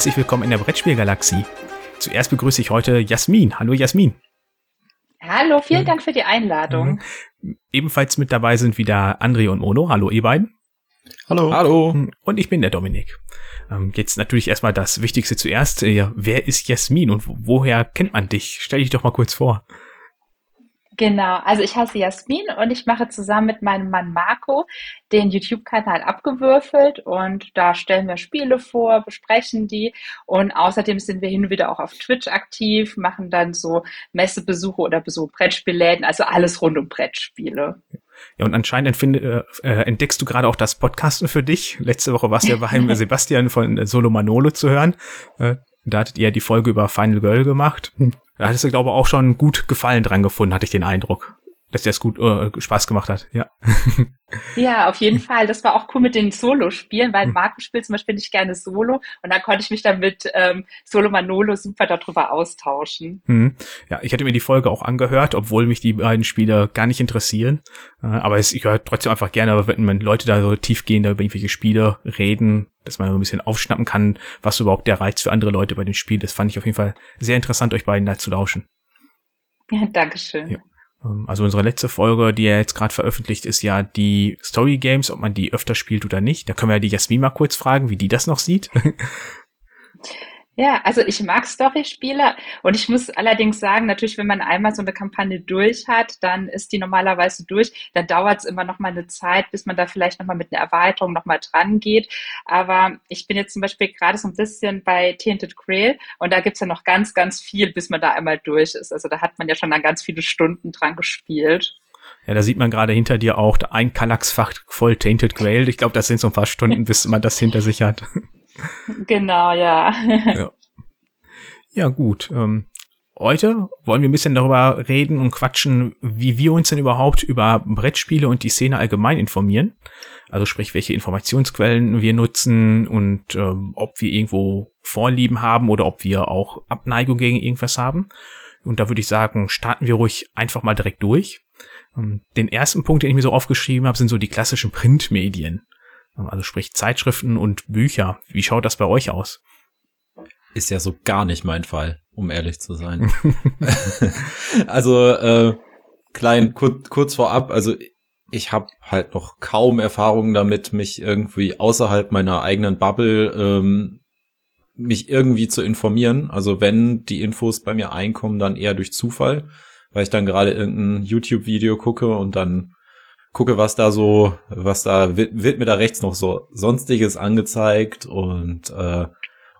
Herzlich willkommen in der Brettspielgalaxie. Zuerst begrüße ich heute Jasmin. Hallo Jasmin. Hallo, vielen Dank für die Einladung. Mhm. Ebenfalls mit dabei sind wieder André und Mono. Hallo ihr beiden. Hallo. Hallo. Und ich bin der Dominik. Ähm, jetzt natürlich erstmal das Wichtigste zuerst. Wer ist Jasmin und woher kennt man dich? Stell dich doch mal kurz vor. Genau, also ich heiße Jasmin und ich mache zusammen mit meinem Mann Marco den YouTube-Kanal abgewürfelt und da stellen wir Spiele vor, besprechen die und außerdem sind wir hin und wieder auch auf Twitch aktiv, machen dann so Messebesuche oder Besuche Brettspielläden, also alles rund um Brettspiele. Ja, und anscheinend find, äh, äh, entdeckst du gerade auch das Podcasten für dich. Letzte Woche warst du ja bei Sebastian von Solo Manolo zu hören. Äh, da hattet ihr die Folge über Final Girl gemacht. Da hattest du, glaube ich, auch schon gut Gefallen dran gefunden, hatte ich den Eindruck dass dir das gut äh, Spaß gemacht hat, ja. Ja, auf jeden Fall. Das war auch cool mit den Solo-Spielen, weil hm. Marco spielt zum Beispiel nicht gerne Solo und da konnte ich mich dann mit ähm, Solo Manolo super darüber austauschen. Hm. Ja, ich hatte mir die Folge auch angehört, obwohl mich die beiden Spiele gar nicht interessieren. Äh, aber es, ich höre trotzdem einfach gerne, wenn Leute da so tiefgehend über irgendwelche Spiele reden, dass man so ein bisschen aufschnappen kann, was überhaupt der Reiz für andere Leute bei dem Spiel ist. Fand ich auf jeden Fall sehr interessant, euch beiden da zu lauschen. Ja, Dankeschön. Ja. Ähm, also unsere letzte Folge, die er jetzt gerade veröffentlicht, ist ja die Story Games, ob man die öfter spielt oder nicht. Da können wir ja die Jasmin mal kurz fragen, wie die das noch sieht. Ja, also ich mag Story-Spiele und ich muss allerdings sagen, natürlich, wenn man einmal so eine Kampagne durch hat, dann ist die normalerweise durch. Dann dauert es immer noch mal eine Zeit, bis man da vielleicht noch mal mit einer Erweiterung noch mal dran geht. Aber ich bin jetzt zum Beispiel gerade so ein bisschen bei Tainted Grail und da gibt's ja noch ganz, ganz viel, bis man da einmal durch ist. Also da hat man ja schon dann ganz viele Stunden dran gespielt. Ja, da sieht man gerade hinter dir auch ein Kallaxfach voll Tainted Grail. Ich glaube, das sind so ein paar Stunden, bis man das hinter sich hat. Genau, ja. ja. Ja, gut. Ähm, heute wollen wir ein bisschen darüber reden und quatschen, wie wir uns denn überhaupt über Brettspiele und die Szene allgemein informieren. Also sprich, welche Informationsquellen wir nutzen und ähm, ob wir irgendwo Vorlieben haben oder ob wir auch Abneigung gegen irgendwas haben. Und da würde ich sagen, starten wir ruhig einfach mal direkt durch. Ähm, den ersten Punkt, den ich mir so aufgeschrieben habe, sind so die klassischen Printmedien. Also sprich Zeitschriften und Bücher. Wie schaut das bei euch aus? Ist ja so gar nicht mein Fall, um ehrlich zu sein. also äh, klein kurz, kurz vorab, also ich habe halt noch kaum Erfahrungen damit, mich irgendwie außerhalb meiner eigenen Bubble ähm, mich irgendwie zu informieren. Also wenn die Infos bei mir einkommen, dann eher durch Zufall, weil ich dann gerade irgendein YouTube-Video gucke und dann gucke, was da so, was da wird, wird mir da rechts noch so sonstiges angezeigt und äh,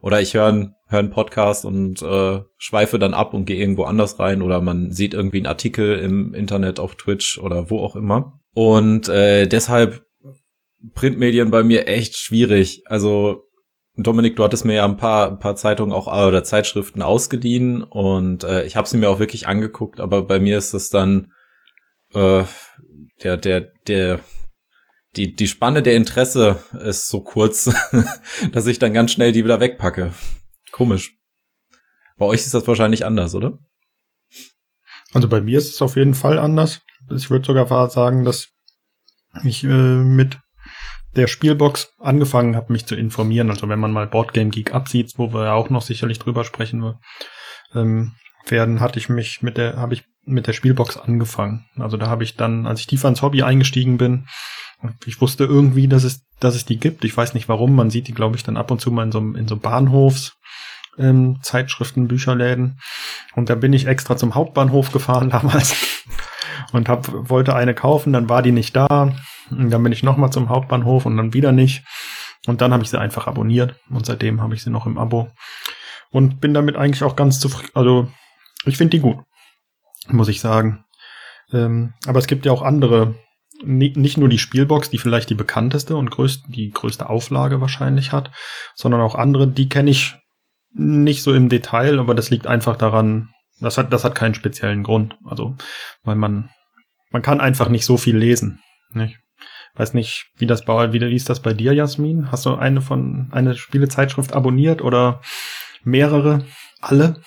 oder ich höre einen hör einen Podcast und äh, schweife dann ab und gehe irgendwo anders rein oder man sieht irgendwie einen Artikel im Internet auf Twitch oder wo auch immer. Und äh, deshalb Printmedien bei mir echt schwierig. Also Dominik, du hattest mir ja ein paar, ein paar Zeitungen auch oder Zeitschriften ausgeliehen und äh, ich habe sie mir auch wirklich angeguckt, aber bei mir ist es dann äh, der, der, der, die, die Spanne der Interesse ist so kurz, dass ich dann ganz schnell die wieder wegpacke. Komisch. Bei euch ist das wahrscheinlich anders, oder? Also bei mir ist es auf jeden Fall anders. Ich würde sogar sagen, dass ich äh, mit der Spielbox angefangen habe, mich zu informieren. Also wenn man mal Boardgame Geek absieht, wo wir ja auch noch sicherlich drüber sprechen ähm, werden, hatte ich mich mit der, habe ich mit der Spielbox angefangen. Also da habe ich dann, als ich tiefer ins Hobby eingestiegen bin, ich wusste irgendwie, dass es, dass es die gibt. Ich weiß nicht warum. Man sieht die, glaube ich, dann ab und zu mal in so, in so Bahnhofs, ähm, Zeitschriften, Bücherläden. Und da bin ich extra zum Hauptbahnhof gefahren damals und hab, wollte eine kaufen, dann war die nicht da. Und dann bin ich nochmal zum Hauptbahnhof und dann wieder nicht. Und dann habe ich sie einfach abonniert und seitdem habe ich sie noch im Abo. Und bin damit eigentlich auch ganz zufrieden. Also ich finde die gut, muss ich sagen. Ähm, aber es gibt ja auch andere, nicht nur die Spielbox, die vielleicht die bekannteste und größte, die größte Auflage wahrscheinlich hat, sondern auch andere, die kenne ich nicht so im Detail, aber das liegt einfach daran, das hat, das hat keinen speziellen Grund. Also, weil man, man kann einfach nicht so viel lesen. Nicht? Weiß nicht, wie das bei, wie, wie ist das bei dir, Jasmin? Hast du eine von, eine Spielezeitschrift abonniert oder mehrere? Alle?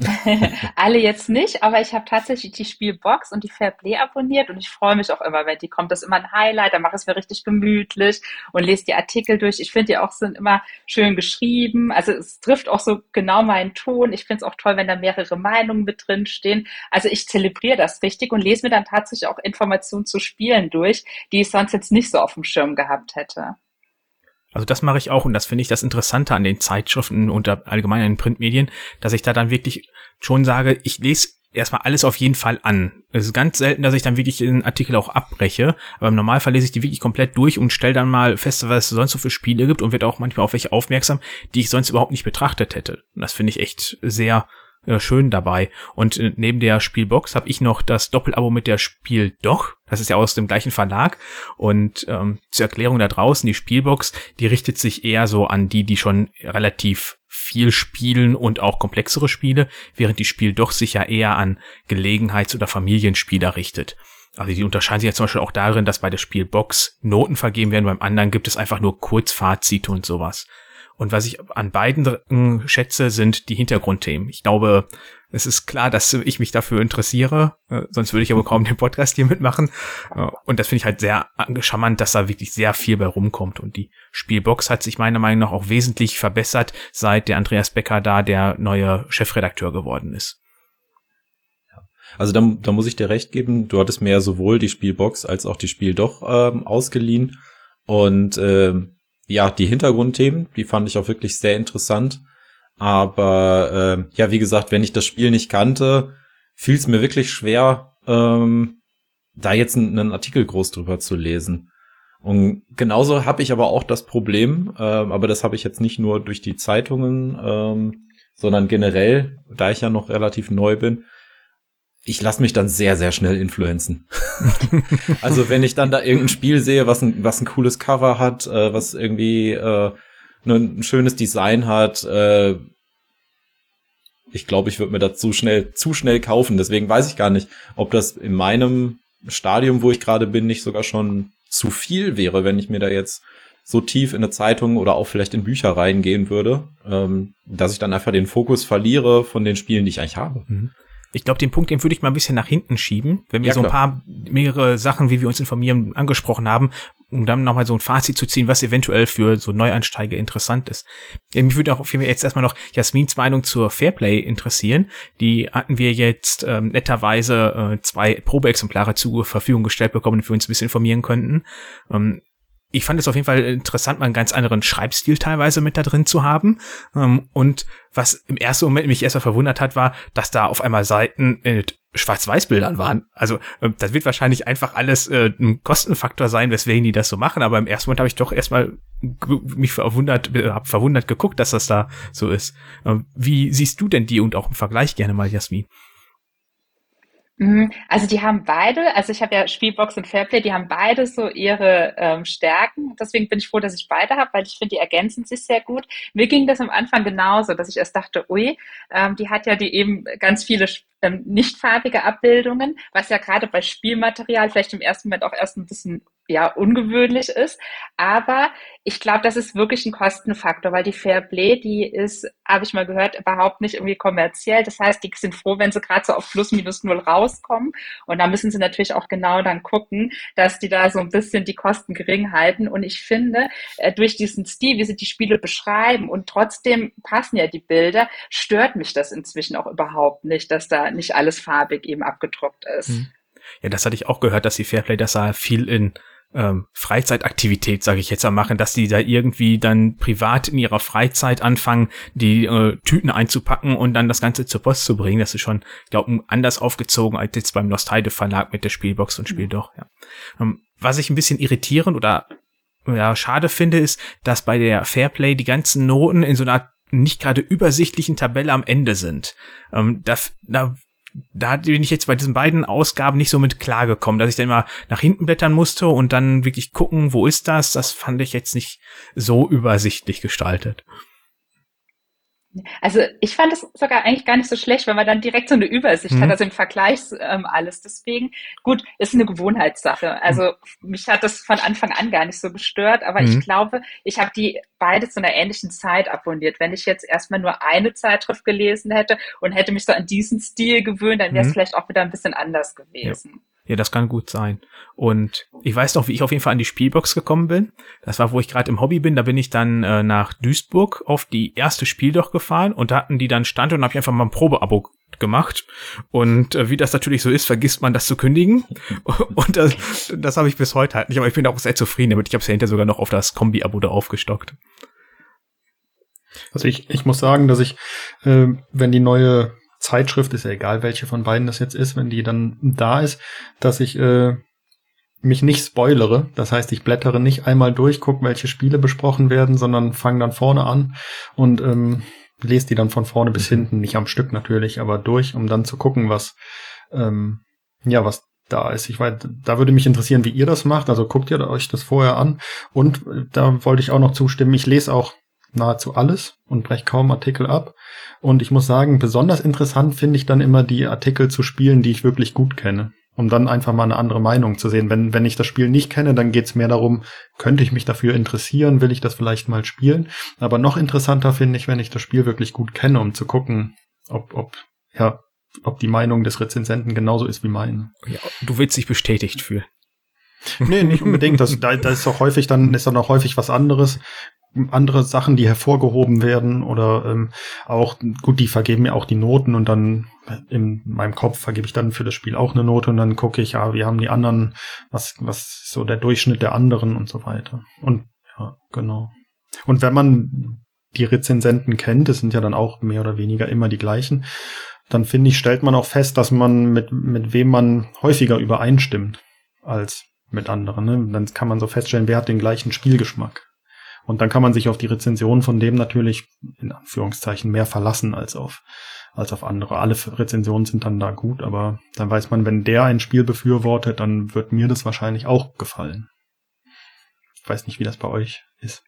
Alle jetzt nicht, aber ich habe tatsächlich die Spielbox und die Fairplay abonniert und ich freue mich auch immer, wenn die kommt. Das ist immer ein Highlight, dann mache ich es mir richtig gemütlich und lese die Artikel durch. Ich finde, die auch sind immer schön geschrieben. Also es trifft auch so genau meinen Ton. Ich finde es auch toll, wenn da mehrere Meinungen mit drin stehen. Also ich zelebriere das richtig und lese mir dann tatsächlich auch Informationen zu Spielen durch, die ich sonst jetzt nicht so auf dem Schirm gehabt hätte. Also das mache ich auch und das finde ich das Interessante an den Zeitschriften und allgemein an den Printmedien, dass ich da dann wirklich schon sage, ich lese erstmal alles auf jeden Fall an. Es ist ganz selten, dass ich dann wirklich den Artikel auch abbreche, aber im Normalfall lese ich die wirklich komplett durch und stelle dann mal fest, was es sonst so für Spiele gibt und werde auch manchmal auf welche aufmerksam, die ich sonst überhaupt nicht betrachtet hätte. Und das finde ich echt sehr äh, schön dabei. Und äh, neben der Spielbox habe ich noch das Doppelabo mit der Spiel Doch. Das ist ja aus dem gleichen Verlag. Und ähm, zur Erklärung da draußen, die Spielbox, die richtet sich eher so an die, die schon relativ viel spielen und auch komplexere Spiele, während die Spiel Doch sich ja eher an Gelegenheits- oder Familienspieler richtet. Also die unterscheiden sich ja zum Beispiel auch darin, dass bei der Spielbox Noten vergeben werden, beim anderen gibt es einfach nur Kurzfazite und sowas. Und was ich an beiden schätze, sind die Hintergrundthemen. Ich glaube, es ist klar, dass ich mich dafür interessiere, äh, sonst würde ich aber kaum den Podcast hier mitmachen. Äh, und das finde ich halt sehr charmant, dass da wirklich sehr viel bei rumkommt. Und die Spielbox hat sich meiner Meinung nach auch wesentlich verbessert, seit der Andreas Becker da der neue Chefredakteur geworden ist. Also da, da muss ich dir recht geben, du hattest mir ja sowohl die Spielbox als auch die Spiel doch ähm, ausgeliehen. Und ähm, ja, die Hintergrundthemen, die fand ich auch wirklich sehr interessant. Aber äh, ja, wie gesagt, wenn ich das Spiel nicht kannte, fiel es mir wirklich schwer, ähm, da jetzt einen, Artikel groß drüber zu lesen. Und genauso habe ich aber auch das Problem, äh, aber das habe ich jetzt nicht nur durch die Zeitungen, ähm, sondern generell, da ich ja noch relativ neu bin, ich lasse mich dann sehr, sehr schnell influenzen. also wenn ich dann da irgendein Spiel sehe, was ein, was ein cooles Cover hat, äh, was irgendwie äh, ne, ein schönes Design hat, äh, ich glaube, ich würde mir das zu schnell, zu schnell kaufen. Deswegen weiß ich gar nicht, ob das in meinem Stadium, wo ich gerade bin, nicht sogar schon zu viel wäre, wenn ich mir da jetzt so tief in eine Zeitung oder auch vielleicht in Bücher reingehen würde, ähm, dass ich dann einfach den Fokus verliere von den Spielen, die ich eigentlich habe. Mhm. Ich glaube, den Punkt, den würde ich mal ein bisschen nach hinten schieben, wenn wir ja, so ein paar mehrere Sachen, wie wir uns informieren, angesprochen haben, um dann nochmal so ein Fazit zu ziehen, was eventuell für so Neueinsteiger interessant ist. Ja, mich würde auch jetzt erstmal noch Jasmins Meinung zur Fairplay interessieren. Die hatten wir jetzt ähm, netterweise äh, zwei Probeexemplare zur Verfügung gestellt bekommen, damit wir uns ein bisschen informieren könnten. Ähm, ich fand es auf jeden Fall interessant, mal einen ganz anderen Schreibstil teilweise mit da drin zu haben. Ähm, und was im ersten Moment mich erstmal verwundert hat, war, dass da auf einmal Seiten mit Schwarz-Weiß-Bildern waren. Also äh, das wird wahrscheinlich einfach alles äh, ein Kostenfaktor sein, weswegen die das so machen. Aber im ersten Moment habe ich doch erstmal mich verwundert, äh, hab verwundert geguckt, dass das da so ist. Ähm, wie siehst du denn die und auch im Vergleich gerne mal, Jasmin? Mhm. Also die haben beide, also ich habe ja Spielbox und Fairplay, die haben beide so ihre ähm, Stärken. Deswegen bin ich froh, dass ich beide habe, weil ich finde, die ergänzen sich sehr gut. Mir ging das am Anfang genauso, dass ich erst dachte, ui, ähm, die hat ja die eben ganz viele ähm, nicht farbige Abbildungen, was ja gerade bei Spielmaterial vielleicht im ersten Moment auch erst ein bisschen ja ungewöhnlich ist. Aber ich glaube, das ist wirklich ein Kostenfaktor, weil die Fairplay, die ist, habe ich mal gehört, überhaupt nicht irgendwie kommerziell. Das heißt, die sind froh, wenn sie gerade so auf plus minus null rauskommen. Und da müssen sie natürlich auch genau dann gucken, dass die da so ein bisschen die Kosten gering halten. Und ich finde, äh, durch diesen Stil, wie sie die Spiele beschreiben und trotzdem passen ja die Bilder, stört mich das inzwischen auch überhaupt nicht, dass da nicht alles farbig eben abgedruckt ist. Hm. Ja, das hatte ich auch gehört, dass die Fairplay das sah viel in ähm, Freizeitaktivität, sage ich jetzt mal, machen, dass die da irgendwie dann privat in ihrer Freizeit anfangen, die äh, Tüten einzupacken und dann das Ganze zur Post zu bringen. Das ist schon, glaube anders aufgezogen als jetzt beim Nostalde Verlag mit der Spielbox und Spiel doch. Ja. Ähm, was ich ein bisschen irritierend oder ja, schade finde, ist, dass bei der Fairplay die ganzen Noten in so einer nicht gerade übersichtlichen Tabelle am Ende sind. Ähm, da, da da bin ich jetzt bei diesen beiden Ausgaben nicht so mit klargekommen, dass ich dann immer nach hinten blättern musste und dann wirklich gucken, wo ist das? Das fand ich jetzt nicht so übersichtlich gestaltet. Also ich fand es sogar eigentlich gar nicht so schlecht, weil man dann direkt so eine Übersicht mhm. hat, also im Vergleich ähm, alles. Deswegen, gut, ist eine Gewohnheitssache. Also mhm. mich hat das von Anfang an gar nicht so gestört, aber mhm. ich glaube, ich habe die beide zu einer ähnlichen Zeit abonniert. Wenn ich jetzt erstmal nur eine Zeitschrift gelesen hätte und hätte mich so an diesen Stil gewöhnt, dann wäre es mhm. vielleicht auch wieder ein bisschen anders gewesen. Ja. Ja, das kann gut sein. Und ich weiß noch, wie ich auf jeden Fall an die Spielbox gekommen bin. Das war, wo ich gerade im Hobby bin. Da bin ich dann äh, nach Duisburg auf die erste Spieldoch gefahren und da hatten die dann Stand und habe ich einfach mal ein Probeabo gemacht. Und äh, wie das natürlich so ist, vergisst man das zu kündigen. Und das, das habe ich bis heute halt nicht. Aber ich bin auch sehr zufrieden damit. Ich habe es ja hinterher sogar noch auf das Kombi-Abo da aufgestockt. Also ich, ich muss sagen, dass ich, äh, wenn die neue Zeitschrift, ist ja egal, welche von beiden das jetzt ist, wenn die dann da ist, dass ich äh, mich nicht spoilere. Das heißt, ich blättere nicht einmal durch, gucke, welche Spiele besprochen werden, sondern fange dann vorne an und ähm, lese die dann von vorne bis mhm. hinten, nicht am Stück natürlich, aber durch, um dann zu gucken, was ähm, ja, was da ist. Ich weiß, da würde mich interessieren, wie ihr das macht. Also guckt ihr euch das vorher an. Und äh, da wollte ich auch noch zustimmen. Ich lese auch nahezu alles und breche kaum Artikel ab. Und ich muss sagen, besonders interessant finde ich dann immer die Artikel zu spielen, die ich wirklich gut kenne. Um dann einfach mal eine andere Meinung zu sehen. Wenn, wenn ich das Spiel nicht kenne, dann geht es mehr darum, könnte ich mich dafür interessieren, will ich das vielleicht mal spielen. Aber noch interessanter finde ich, wenn ich das Spiel wirklich gut kenne, um zu gucken, ob, ob, ja, ob die Meinung des Rezensenten genauso ist wie meine. Ja, du willst dich bestätigt fühlen. Nee, nicht unbedingt. Das, da, da ist doch häufig dann, ist dann auch häufig was anderes andere Sachen, die hervorgehoben werden oder ähm, auch, gut, die vergeben mir auch die Noten und dann in meinem Kopf vergebe ich dann für das Spiel auch eine Note und dann gucke ich, ja, wie haben die anderen, was, was so der Durchschnitt der anderen und so weiter. Und ja, genau. Und wenn man die Rezensenten kennt, das sind ja dann auch mehr oder weniger immer die gleichen, dann finde ich, stellt man auch fest, dass man mit, mit wem man häufiger übereinstimmt als mit anderen. Ne? Dann kann man so feststellen, wer hat den gleichen Spielgeschmack. Und dann kann man sich auf die Rezension von dem natürlich in Anführungszeichen mehr verlassen als auf, als auf andere. Alle Rezensionen sind dann da gut, aber dann weiß man, wenn der ein Spiel befürwortet, dann wird mir das wahrscheinlich auch gefallen. Ich weiß nicht, wie das bei euch ist.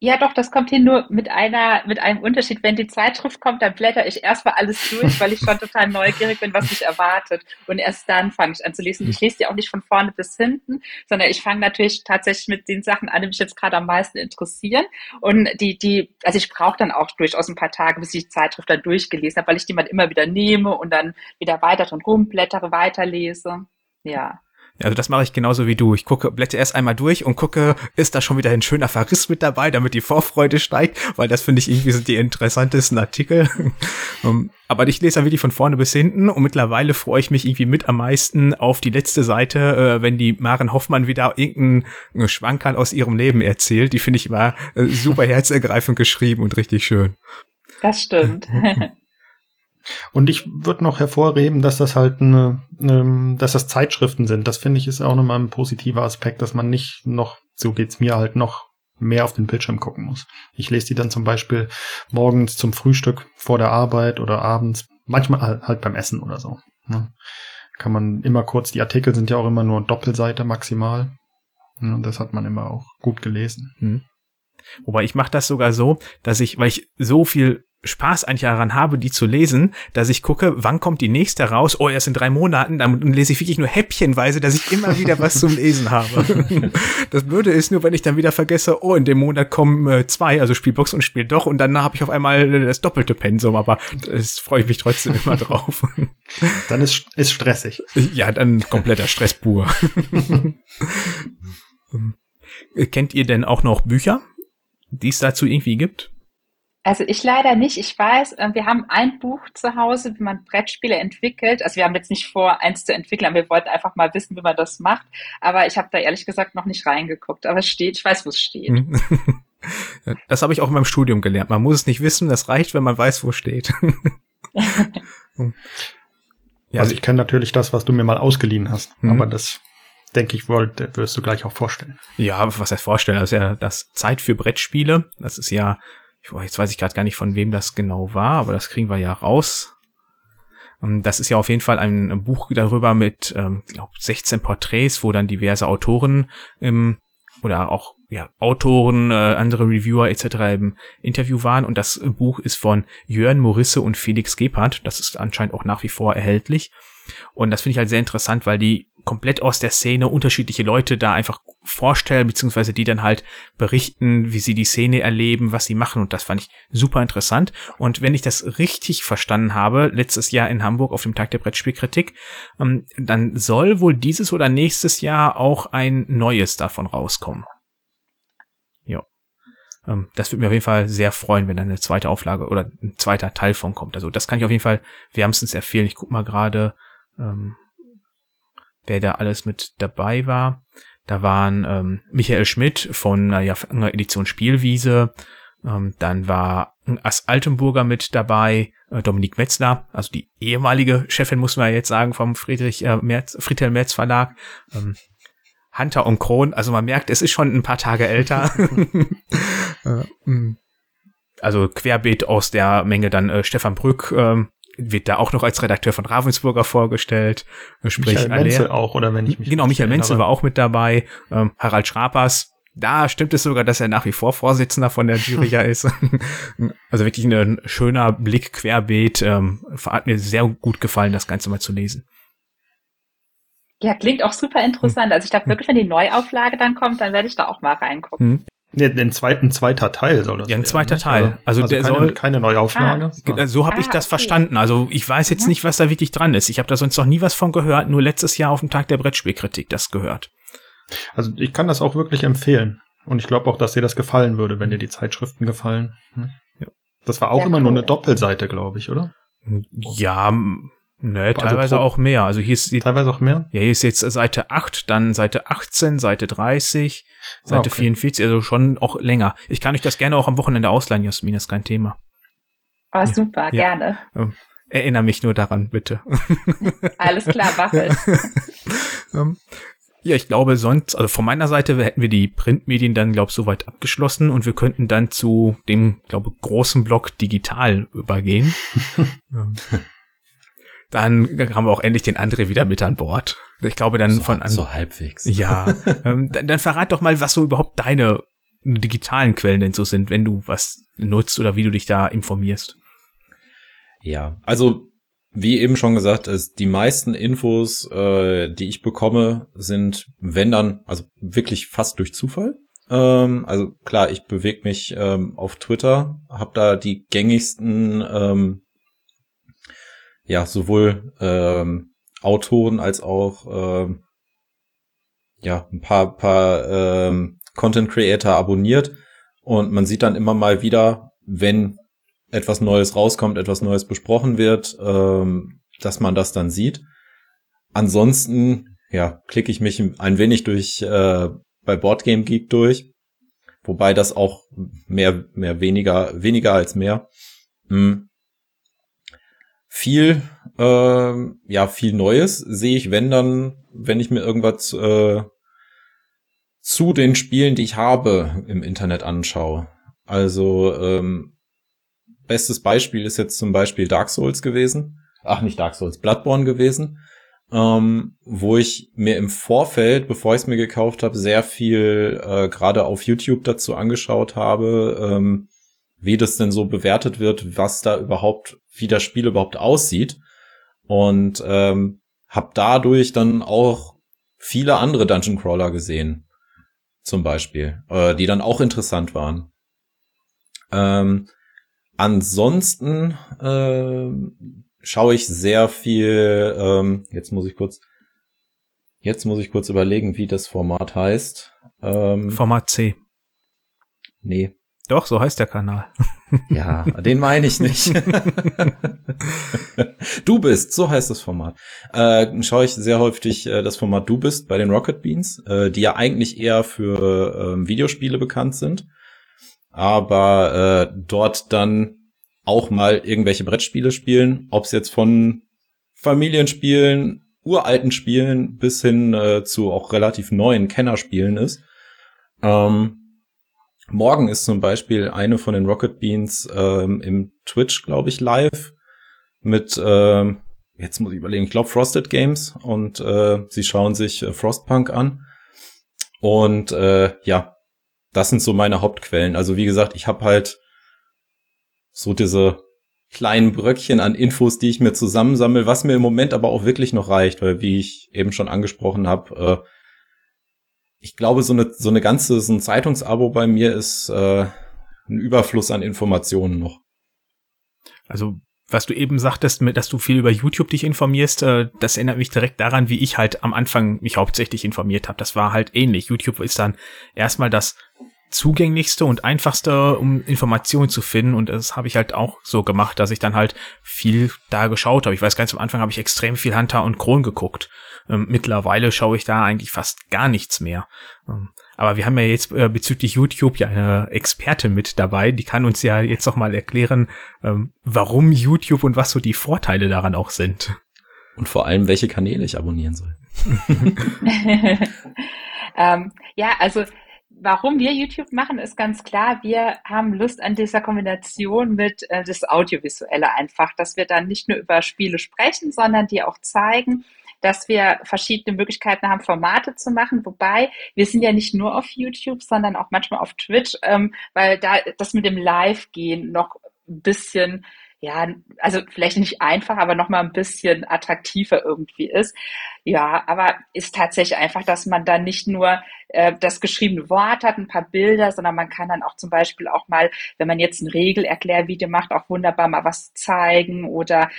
Ja, doch, das kommt hier nur mit einer, mit einem Unterschied. Wenn die Zeitschrift kommt, dann blätter ich erstmal alles durch, weil ich schon total neugierig bin, was mich erwartet. Und erst dann fange ich an zu lesen. Ich lese die auch nicht von vorne bis hinten, sondern ich fange natürlich tatsächlich mit den Sachen an, die mich jetzt gerade am meisten interessieren. Und die, die, also ich brauche dann auch durchaus ein paar Tage, bis ich die Zeitschrift dann durchgelesen habe, weil ich die mal immer wieder nehme und dann wieder weiter drin rumblättere, weiterlese. Ja. Also das mache ich genauso wie du. Ich gucke, blätter erst einmal durch und gucke, ist da schon wieder ein schöner Verriss mit dabei, damit die Vorfreude steigt, weil das finde ich irgendwie sind die interessantesten Artikel. Um, aber ich lese dann wirklich von vorne bis hinten und mittlerweile freue ich mich irgendwie mit am meisten auf die letzte Seite, äh, wenn die Maren Hoffmann wieder irgendeinen Schwankerl aus ihrem Leben erzählt. Die finde ich immer äh, super herzergreifend geschrieben und richtig schön. Das stimmt. Und ich würde noch hervorheben, dass das halt eine, ähm, dass das Zeitschriften sind. Das finde ich ist auch nochmal ein positiver Aspekt, dass man nicht noch, so geht's mir halt noch mehr auf den Bildschirm gucken muss. Ich lese die dann zum Beispiel morgens zum Frühstück vor der Arbeit oder abends, manchmal halt beim Essen oder so. Ne? Kann man immer kurz, die Artikel sind ja auch immer nur Doppelseite maximal. Und das hat man immer auch gut gelesen. Hm. Wobei ich mache das sogar so, dass ich, weil ich so viel Spaß eigentlich daran habe, die zu lesen, dass ich gucke, wann kommt die nächste raus? Oh, erst in drei Monaten. Dann lese ich wirklich nur häppchenweise, dass ich immer wieder was zum Lesen habe. Das Blöde ist nur, wenn ich dann wieder vergesse, oh, in dem Monat kommen äh, zwei, also Spielbox und Spiel doch, und dann habe ich auf einmal das doppelte Pensum, aber das freue ich mich trotzdem immer drauf. Dann ist, ist stressig. Ja, dann kompletter Stress pur. Kennt ihr denn auch noch Bücher, die es dazu irgendwie gibt? Also ich leider nicht. Ich weiß, äh, wir haben ein Buch zu Hause, wie man Brettspiele entwickelt. Also wir haben jetzt nicht vor, eins zu entwickeln, wir wollten einfach mal wissen, wie man das macht. Aber ich habe da ehrlich gesagt noch nicht reingeguckt. Aber es steht, ich weiß, wo es steht. Hm. Das habe ich auch in meinem Studium gelernt. Man muss es nicht wissen, das reicht, wenn man weiß, wo es steht. ja, also ich kenne natürlich das, was du mir mal ausgeliehen hast, mhm. aber das denke ich, wirst du gleich auch vorstellen. Ja, was heißt vorstellen? Das ist ja das Zeit für Brettspiele. Das ist ja jetzt weiß ich gerade gar nicht, von wem das genau war, aber das kriegen wir ja raus. Ähm, das ist ja auf jeden Fall ein Buch darüber mit, ähm, glaube 16 Porträts, wo dann diverse Autoren ähm, oder auch ja, Autoren, äh, andere Reviewer etc. im Interview waren. Und das Buch ist von Jörn Morisse und Felix Gebhardt. Das ist anscheinend auch nach wie vor erhältlich. Und das finde ich halt sehr interessant, weil die komplett aus der Szene unterschiedliche Leute da einfach vorstellen, beziehungsweise die dann halt berichten, wie sie die Szene erleben, was sie machen. Und das fand ich super interessant. Und wenn ich das richtig verstanden habe, letztes Jahr in Hamburg auf dem Tag der Brettspielkritik, ähm, dann soll wohl dieses oder nächstes Jahr auch ein neues davon rauskommen. Ja. Ähm, das würde mir auf jeden Fall sehr freuen, wenn dann eine zweite Auflage oder ein zweiter Teil von kommt. Also das kann ich auf jeden Fall wärmstens empfehlen. Ich guck mal gerade, ähm, wer da alles mit dabei war. Da waren ähm, Michael Schmidt von äh, ja, Edition Spielwiese, ähm, dann war As Altenburger mit dabei, äh, Dominik Metzler, also die ehemalige Chefin, muss man ja jetzt sagen, vom Friedrich äh, Merz, Friedhelm Merz Verlag. Ähm, Hunter und Kron, also man merkt, es ist schon ein paar Tage älter. Mm. also querbeet aus der Menge dann äh, Stefan Brück, ähm, wird da auch noch als Redakteur von Ravensburger vorgestellt. Sprich, Michael Menzel auch, oder wenn ich mich Genau, Michael Menzel war auch mit dabei. Ähm, Harald Schrapers, da stimmt es sogar, dass er nach wie vor Vorsitzender von der Jury ja ist. also wirklich ein schöner Blick querbeet. Ähm, hat mir sehr gut gefallen, das Ganze mal zu lesen. Ja, klingt auch super interessant. Also ich glaube wirklich, wenn die Neuauflage dann kommt, dann werde ich da auch mal reingucken. Nee, den zweiten, zweiter Teil soll das Ja, ein zweiter Teil. Also, also der keine, soll keine Neuauflage. Ah, so habe ah, ich das okay. verstanden. Also ich weiß jetzt nicht, was da wirklich dran ist. Ich habe da sonst noch nie was von gehört. Nur letztes Jahr auf dem Tag der Brettspielkritik das gehört. Also ich kann das auch wirklich empfehlen. Und ich glaube auch, dass dir das gefallen würde, wenn dir die Zeitschriften gefallen. Hm? Ja. Das war auch ja, immer cool. nur eine Doppelseite, glaube ich, oder? Ja, Ne, also teilweise auch mehr. Also hier ist die, teilweise auch mehr. Ja, hier ist jetzt Seite 8, dann Seite 18, Seite 30, Seite ah, okay. 44, also schon auch länger. Ich kann euch das gerne auch am Wochenende ausleihen, Jasmin, das ist kein Thema. Oh, super, ja. gerne. Ähm, erinnere mich nur daran, bitte. Alles klar, mache ähm, Ja, ich glaube, sonst, also von meiner Seite hätten wir die Printmedien dann, glaube ich, soweit abgeschlossen und wir könnten dann zu dem, glaube großen Block digital übergehen. dann haben wir auch endlich den André wieder mit an Bord. Ich glaube dann so, von an. So halbwegs. Ja. ähm, dann, dann verrat doch mal, was so überhaupt deine digitalen Quellen denn so sind, wenn du was nutzt oder wie du dich da informierst. Ja, also wie eben schon gesagt, ist die meisten Infos, äh, die ich bekomme, sind, wenn dann, also wirklich fast durch Zufall. Ähm, also klar, ich bewege mich ähm, auf Twitter, habe da die gängigsten ähm, ja, sowohl ähm, Autoren als auch ähm, ja, ein paar, paar ähm, Content Creator abonniert und man sieht dann immer mal wieder, wenn etwas Neues rauskommt, etwas Neues besprochen wird, ähm, dass man das dann sieht. Ansonsten, ja, klicke ich mich ein wenig durch äh, bei Boardgame Geek durch, wobei das auch mehr, mehr weniger, weniger als mehr. Hm viel, äh, ja, viel Neues sehe ich, wenn dann, wenn ich mir irgendwas äh, zu den Spielen, die ich habe, im Internet anschaue. Also, ähm, bestes Beispiel ist jetzt zum Beispiel Dark Souls gewesen. Ach, nicht Dark Souls, Bloodborne gewesen. Ähm, wo ich mir im Vorfeld, bevor ich es mir gekauft habe, sehr viel äh, gerade auf YouTube dazu angeschaut habe, ähm, wie das denn so bewertet wird, was da überhaupt, wie das Spiel überhaupt aussieht. Und ähm, habe dadurch dann auch viele andere Dungeon Crawler gesehen, zum Beispiel, äh, die dann auch interessant waren. Ähm, ansonsten äh, schaue ich sehr viel. Ähm, jetzt muss ich kurz, jetzt muss ich kurz überlegen, wie das Format heißt. Ähm, Format C. Nee. Doch, so heißt der Kanal. Ja, den meine ich nicht. du bist, so heißt das Format. Äh, schaue ich sehr häufig äh, das Format Du bist bei den Rocket Beans, äh, die ja eigentlich eher für äh, Videospiele bekannt sind, aber äh, dort dann auch mal irgendwelche Brettspiele spielen, ob es jetzt von Familienspielen, uralten Spielen bis hin äh, zu auch relativ neuen Kennerspielen ist. Ähm, Morgen ist zum Beispiel eine von den Rocket Beans ähm, im Twitch, glaube ich, live mit, ähm, jetzt muss ich überlegen, ich glaube Frosted Games und äh, sie schauen sich äh, Frostpunk an. Und äh, ja, das sind so meine Hauptquellen. Also wie gesagt, ich habe halt so diese kleinen Bröckchen an Infos, die ich mir zusammensammle, was mir im Moment aber auch wirklich noch reicht, weil wie ich eben schon angesprochen habe, äh, ich glaube, so eine, so eine ganze, so ein Zeitungsabo bei mir ist äh, ein Überfluss an Informationen noch. Also was du eben sagtest, dass du viel über YouTube dich informierst, äh, das erinnert mich direkt daran, wie ich halt am Anfang mich hauptsächlich informiert habe. Das war halt ähnlich. YouTube ist dann erstmal das zugänglichste und einfachste, um Informationen zu finden. Und das habe ich halt auch so gemacht, dass ich dann halt viel da geschaut habe. Ich weiß ganz am Anfang habe ich extrem viel Hunter und Kron geguckt. Ähm, mittlerweile schaue ich da eigentlich fast gar nichts mehr. Ähm, aber wir haben ja jetzt äh, bezüglich YouTube ja eine Expertin mit dabei, die kann uns ja jetzt noch mal erklären, ähm, warum YouTube und was so die Vorteile daran auch sind. Und vor allem, welche Kanäle ich abonnieren soll. ähm, ja, also warum wir YouTube machen, ist ganz klar, wir haben Lust an dieser Kombination mit äh, das Audiovisuelle einfach, dass wir dann nicht nur über Spiele sprechen, sondern die auch zeigen, dass wir verschiedene Möglichkeiten haben, Formate zu machen. Wobei wir sind ja nicht nur auf YouTube, sondern auch manchmal auf Twitch, ähm, weil da das mit dem Live-Gehen noch ein bisschen ja, also vielleicht nicht einfach, aber noch mal ein bisschen attraktiver irgendwie ist. Ja, aber ist tatsächlich einfach, dass man dann nicht nur äh, das geschriebene Wort hat, ein paar Bilder, sondern man kann dann auch zum Beispiel auch mal, wenn man jetzt ein Regelerklärvideo macht, auch wunderbar mal was zeigen oder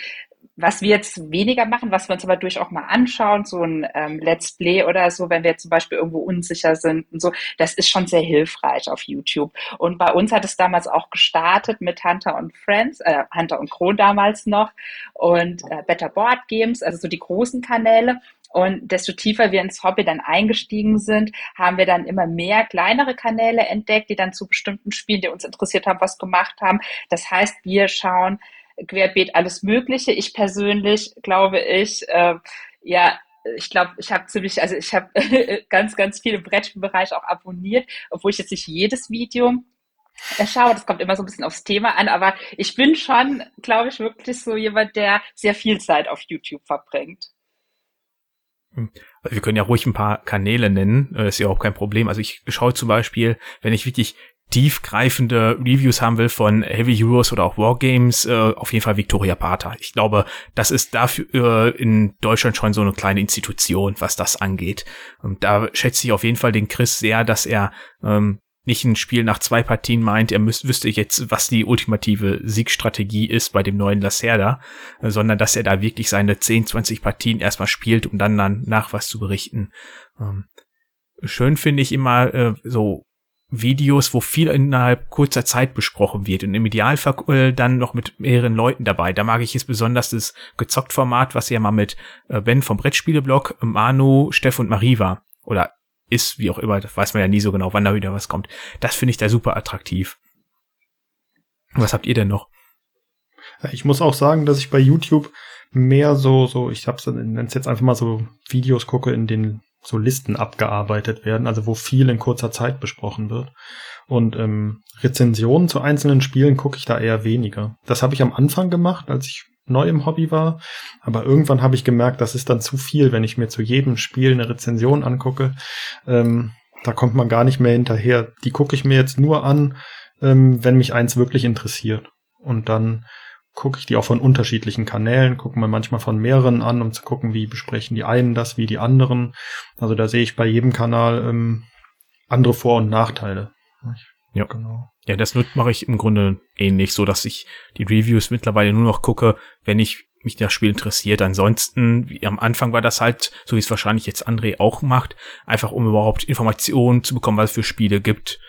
was wir jetzt weniger machen, was wir uns aber durch auch mal anschauen, so ein ähm, Let's Play oder so, wenn wir zum Beispiel irgendwo unsicher sind und so, das ist schon sehr hilfreich auf YouTube. Und bei uns hat es damals auch gestartet mit Hunter und Friends, äh, Hunter und Kron damals noch und äh, Better Board Games, also so die großen Kanäle. Und desto tiefer wir ins Hobby dann eingestiegen sind, haben wir dann immer mehr kleinere Kanäle entdeckt, die dann zu bestimmten Spielen, die uns interessiert haben, was gemacht haben. Das heißt, wir schauen querbeet alles Mögliche. Ich persönlich glaube ich, äh, ja, ich glaube, ich habe ziemlich, also ich habe ganz, ganz viele Brettspielbereiche auch abonniert, obwohl ich jetzt nicht jedes Video schaue. Das kommt immer so ein bisschen aufs Thema an, aber ich bin schon, glaube ich, wirklich so jemand, der sehr viel Zeit auf YouTube verbringt. Hm. Wir können ja ruhig ein paar Kanäle nennen, das ist ja auch kein Problem. Also ich schaue zum Beispiel, wenn ich wirklich tiefgreifende Reviews haben will von Heavy Heroes oder auch Wargames, äh, auf jeden Fall Victoria Pater. Ich glaube, das ist dafür äh, in Deutschland schon so eine kleine Institution, was das angeht. Und da schätze ich auf jeden Fall den Chris sehr, dass er ähm, nicht ein Spiel nach zwei Partien meint, er müsste, wüsste jetzt, was die ultimative Siegstrategie ist bei dem neuen Lacerda, äh, sondern dass er da wirklich seine 10, 20 Partien erstmal spielt, um dann, dann nach was zu berichten. Ähm, schön finde ich immer äh, so Videos, wo viel innerhalb kurzer Zeit besprochen wird und im Idealfall äh, dann noch mit mehreren Leuten dabei. Da mag ich es besonders das Gezockt-Format, was ja mal mit äh, Ben vom Brettspieleblog, Manu, Steff und Marie war. Oder ist, wie auch immer, das weiß man ja nie so genau, wann da wieder was kommt. Das finde ich da super attraktiv. Was habt ihr denn noch? Ich muss auch sagen, dass ich bei YouTube mehr so, so, ich hab's, nenn's jetzt einfach mal so Videos gucke, in denen so Listen abgearbeitet werden, also wo viel in kurzer Zeit besprochen wird. Und ähm, Rezensionen zu einzelnen Spielen gucke ich da eher weniger. Das habe ich am Anfang gemacht, als ich neu im Hobby war. Aber irgendwann habe ich gemerkt, das ist dann zu viel, wenn ich mir zu jedem Spiel eine Rezension angucke. Ähm, da kommt man gar nicht mehr hinterher. Die gucke ich mir jetzt nur an, ähm, wenn mich eins wirklich interessiert. Und dann gucke ich die auch von unterschiedlichen Kanälen, gucken wir manchmal von mehreren an, um zu gucken, wie besprechen die einen das, wie die anderen. Also da sehe ich bei jedem Kanal ähm, andere Vor- und Nachteile. Ja, genau. Ja, das mache ich im Grunde ähnlich, so dass ich die Reviews mittlerweile nur noch gucke, wenn ich mich das Spiel interessiert. Ansonsten, wie am Anfang war das halt, so wie es wahrscheinlich jetzt André auch macht, einfach um überhaupt Informationen zu bekommen, was es für Spiele gibt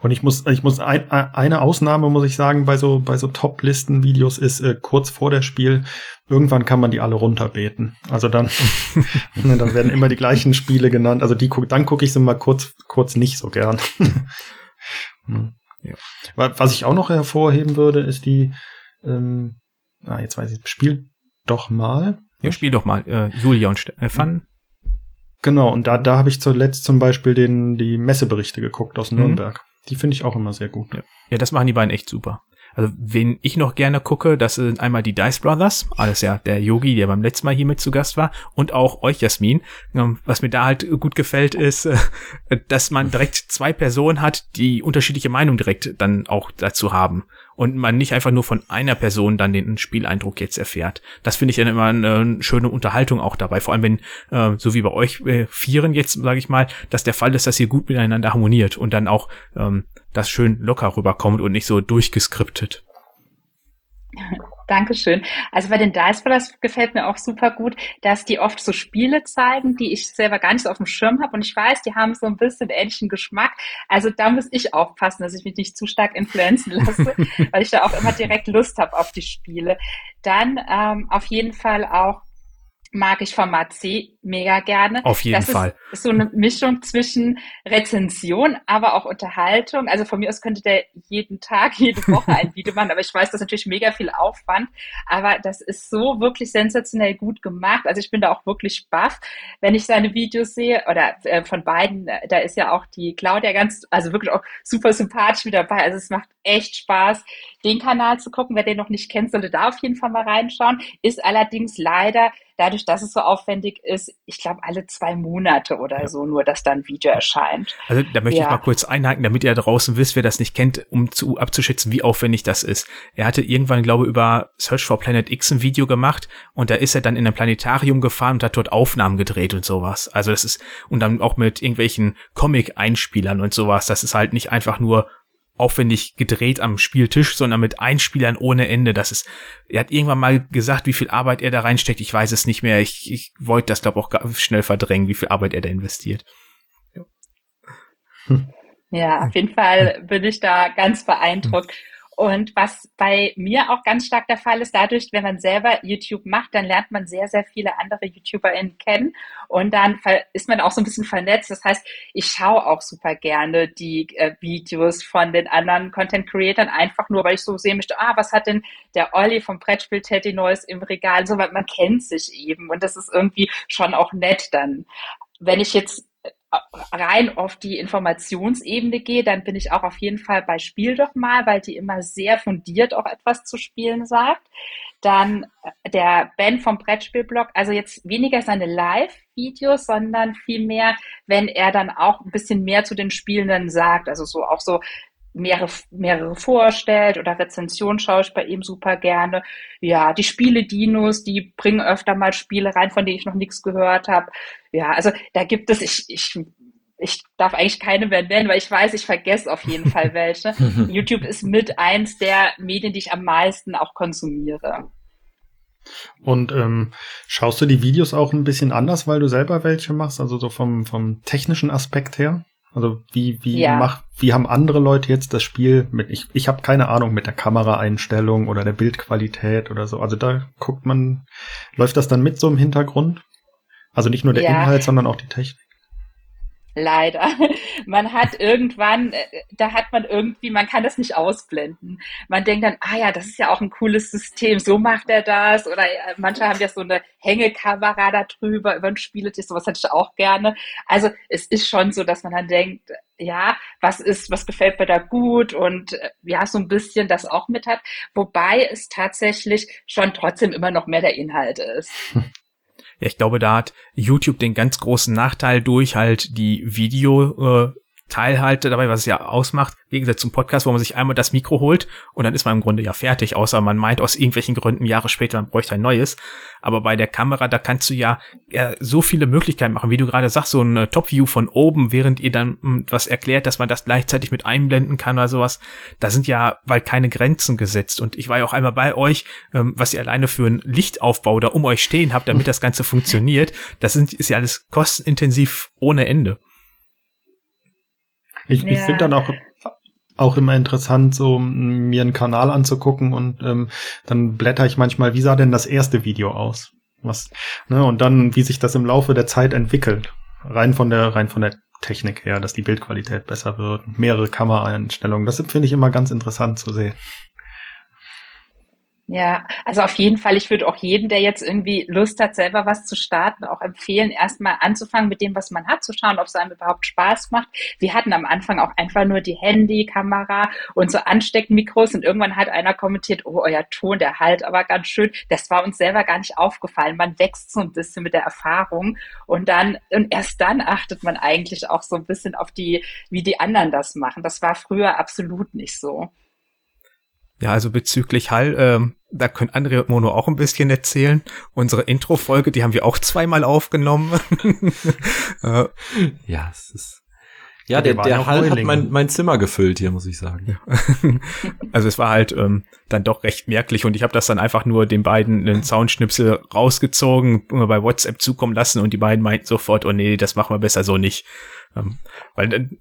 und ich muss, ich muss ein, eine Ausnahme muss ich sagen bei so bei so Top-Listen-Videos ist äh, kurz vor der Spiel. Irgendwann kann man die alle runterbeten. Also dann, ne, dann werden immer die gleichen Spiele genannt. Also die dann gucke ich sie mal kurz kurz nicht so gern. hm. ja. Was ich auch noch hervorheben würde, ist die. Ähm, ah, jetzt weiß ich, spiel doch mal. Ja, spiel doch mal. Äh, Julia und Stefan. Genau, und da, da habe ich zuletzt zum Beispiel den, die Messeberichte geguckt aus mhm. Nürnberg. Die finde ich auch immer sehr gut. Ja. ja, das machen die beiden echt super. Also, wen ich noch gerne gucke, das sind einmal die Dice Brothers, alles ja der Yogi, der beim letzten Mal hier mit zu Gast war, und auch euch, Jasmin. Ähm, was mir da halt gut gefällt, ist, äh, dass man direkt zwei Personen hat, die unterschiedliche Meinungen direkt dann auch dazu haben und man nicht einfach nur von einer Person dann den Spieleindruck jetzt erfährt. Das finde ich dann immer eine schöne Unterhaltung auch dabei. Vor allem, wenn, äh, so wie bei euch äh, Vieren jetzt, sage ich mal, dass der Fall ist, dass ihr gut miteinander harmoniert und dann auch ähm, das schön locker rüberkommt und nicht so durchgeskriptet. Dankeschön. Also bei den Dice Brothers gefällt mir auch super gut, dass die oft so Spiele zeigen, die ich selber gar nicht so auf dem Schirm habe. Und ich weiß, die haben so ein bisschen ähnlichen Geschmack. Also da muss ich aufpassen, dass ich mich nicht zu stark influenzen lasse, weil ich da auch immer direkt Lust habe auf die Spiele. Dann ähm, auf jeden Fall auch mag ich Format C mega gerne. Auf jeden das Fall. Ist so eine Mischung zwischen Rezension, aber auch Unterhaltung. Also von mir aus könnte der jeden Tag, jede Woche ein Video machen, aber ich weiß, das ist natürlich mega viel Aufwand. Aber das ist so wirklich sensationell gut gemacht. Also ich bin da auch wirklich baff, wenn ich seine Videos sehe oder äh, von beiden. Da ist ja auch die Claudia ganz, also wirklich auch super sympathisch mit dabei. Also es macht echt Spaß, den Kanal zu gucken. Wer den noch nicht kennt, sollte da auf jeden Fall mal reinschauen. Ist allerdings leider dadurch, dass es so aufwendig ist, ich glaube, alle zwei Monate oder ja. so nur, dass dann ein Video erscheint. Also da möchte ja. ich mal kurz einhaken, damit ihr da draußen wisst, wer das nicht kennt, um zu abzuschätzen, wie aufwendig das ist. Er hatte irgendwann, glaube ich, über Search for Planet X ein Video gemacht und da ist er dann in ein Planetarium gefahren und hat dort Aufnahmen gedreht und sowas. Also das ist, und dann auch mit irgendwelchen Comic-Einspielern und sowas. Das ist halt nicht einfach nur aufwendig gedreht am Spieltisch, sondern mit Einspielern ohne Ende. Das ist, er hat irgendwann mal gesagt, wie viel Arbeit er da reinsteckt. Ich weiß es nicht mehr. Ich, ich wollte das, glaube auch schnell verdrängen, wie viel Arbeit er da investiert. Ja. ja, auf jeden Fall bin ich da ganz beeindruckt. Und was bei mir auch ganz stark der Fall ist, dadurch, wenn man selber YouTube macht, dann lernt man sehr, sehr viele andere YouTuberInnen kennen und dann ist man auch so ein bisschen vernetzt. Das heißt, ich schaue auch super gerne die äh, Videos von den anderen Content Creatern, einfach nur, weil ich so sehen möchte, ah, was hat denn der Olli vom Brettspiel Teddy Neues im Regal? So, man kennt sich eben und das ist irgendwie schon auch nett dann. Wenn ich jetzt rein auf die Informationsebene gehe, dann bin ich auch auf jeden Fall bei Spiel doch mal, weil die immer sehr fundiert auch etwas zu spielen sagt. Dann äh, der Ben vom Brettspielblog, also jetzt weniger seine Live-Videos, sondern vielmehr, wenn er dann auch ein bisschen mehr zu den Spielenden sagt, also so auch so mehrere, mehrere vorstellt oder Rezensionen schaue ich bei ihm super gerne. Ja, die Spiele-Dinos, die bringen öfter mal Spiele rein, von denen ich noch nichts gehört habe. Ja, also da gibt es, ich, ich, ich darf eigentlich keine mehr nennen, weil ich weiß, ich vergesse auf jeden Fall welche. YouTube ist mit eins der Medien, die ich am meisten auch konsumiere. Und ähm, schaust du die Videos auch ein bisschen anders, weil du selber welche machst, also so vom, vom technischen Aspekt her? Also wie, wie ja. macht, wie haben andere Leute jetzt das Spiel mit, ich, ich habe keine Ahnung mit der Kameraeinstellung oder der Bildqualität oder so. Also da guckt man, läuft das dann mit so im Hintergrund? Also nicht nur der ja. Inhalt, sondern auch die Technik. Leider. Man hat irgendwann, äh, da hat man irgendwie, man kann das nicht ausblenden. Man denkt dann, ah ja, das ist ja auch ein cooles System, so macht er das. Oder äh, manche haben ja so eine Hängekamera da drüber über ein Spieletisch, sowas hätte ich auch gerne. Also es ist schon so, dass man dann denkt, ja, was ist, was gefällt mir da gut und äh, ja, so ein bisschen das auch mit hat. Wobei es tatsächlich schon trotzdem immer noch mehr der Inhalt ist. Ja, ich glaube, da hat YouTube den ganz großen Nachteil durch halt die Video, äh, Teilhalte dabei, was es ja ausmacht, wie gesagt, zum Podcast, wo man sich einmal das Mikro holt und dann ist man im Grunde ja fertig, außer man meint aus irgendwelchen Gründen Jahre später, man bräuchte ein neues. Aber bei der Kamera, da kannst du ja, ja so viele Möglichkeiten machen, wie du gerade sagst, so ein äh, Top-View von oben, während ihr dann hm, was erklärt, dass man das gleichzeitig mit einblenden kann oder sowas. Da sind ja weil keine Grenzen gesetzt. Und ich war ja auch einmal bei euch, ähm, was ihr alleine für einen Lichtaufbau da um euch stehen habt, damit das Ganze funktioniert. Das sind, ist ja alles kostenintensiv ohne Ende. Ich, ja. ich finde dann auch auch immer interessant, so mir einen Kanal anzugucken und ähm, dann blätter ich manchmal, wie sah denn das erste Video aus? Was, ne, und dann, wie sich das im Laufe der Zeit entwickelt. Rein von der, rein von der Technik her, dass die Bildqualität besser wird, mehrere Kameraeinstellungen. Das finde ich immer ganz interessant zu sehen. Ja, also auf jeden Fall. Ich würde auch jedem, der jetzt irgendwie Lust hat, selber was zu starten, auch empfehlen, erstmal anzufangen mit dem, was man hat, zu schauen, ob es einem überhaupt Spaß macht. Wir hatten am Anfang auch einfach nur die Handykamera und so Ansteckmikros und irgendwann hat einer kommentiert, oh, euer Ton, der halt aber ganz schön. Das war uns selber gar nicht aufgefallen. Man wächst so ein bisschen mit der Erfahrung und dann, und erst dann achtet man eigentlich auch so ein bisschen auf die, wie die anderen das machen. Das war früher absolut nicht so. Ja, also bezüglich Hall, ähm, da können andere Mono auch ein bisschen erzählen. Unsere Intro-Folge, die haben wir auch zweimal aufgenommen. ja, es ist. Ja, der, der Hall hat mein, mein Zimmer gefüllt hier, muss ich sagen. also es war halt ähm, dann doch recht merklich und ich habe das dann einfach nur den beiden einen Soundschnipsel rausgezogen, bei WhatsApp zukommen lassen und die beiden meinten sofort, oh nee, das machen wir besser so nicht. Ähm, weil dann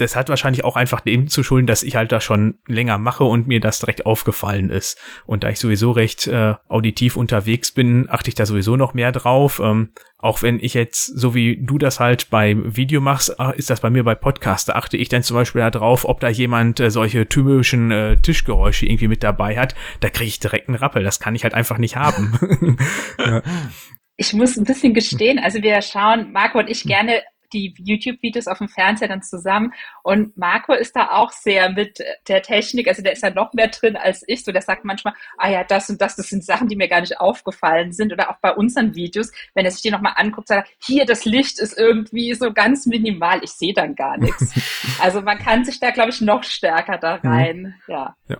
das hat wahrscheinlich auch einfach dem zu schulden, dass ich halt da schon länger mache und mir das direkt aufgefallen ist. Und da ich sowieso recht äh, auditiv unterwegs bin, achte ich da sowieso noch mehr drauf. Ähm, auch wenn ich jetzt, so wie du das halt beim Video machst, äh, ist das bei mir bei Podcast. Da achte ich dann zum Beispiel darauf, ob da jemand äh, solche typischen äh, Tischgeräusche irgendwie mit dabei hat. Da kriege ich direkt einen Rappel. Das kann ich halt einfach nicht haben. ja. Ich muss ein bisschen gestehen, also wir schauen, Marco und ich gerne die YouTube-Videos auf dem Fernseher dann zusammen. Und Marco ist da auch sehr mit der Technik, also der ist ja noch mehr drin als ich. So, der sagt manchmal, ah ja, das und das, das sind Sachen, die mir gar nicht aufgefallen sind. Oder auch bei unseren Videos, wenn er sich die nochmal anguckt, sagt er, hier, das Licht ist irgendwie so ganz minimal. Ich sehe dann gar nichts. Also man kann sich da, glaube ich, noch stärker da mhm. rein. Mhm. Ja. ja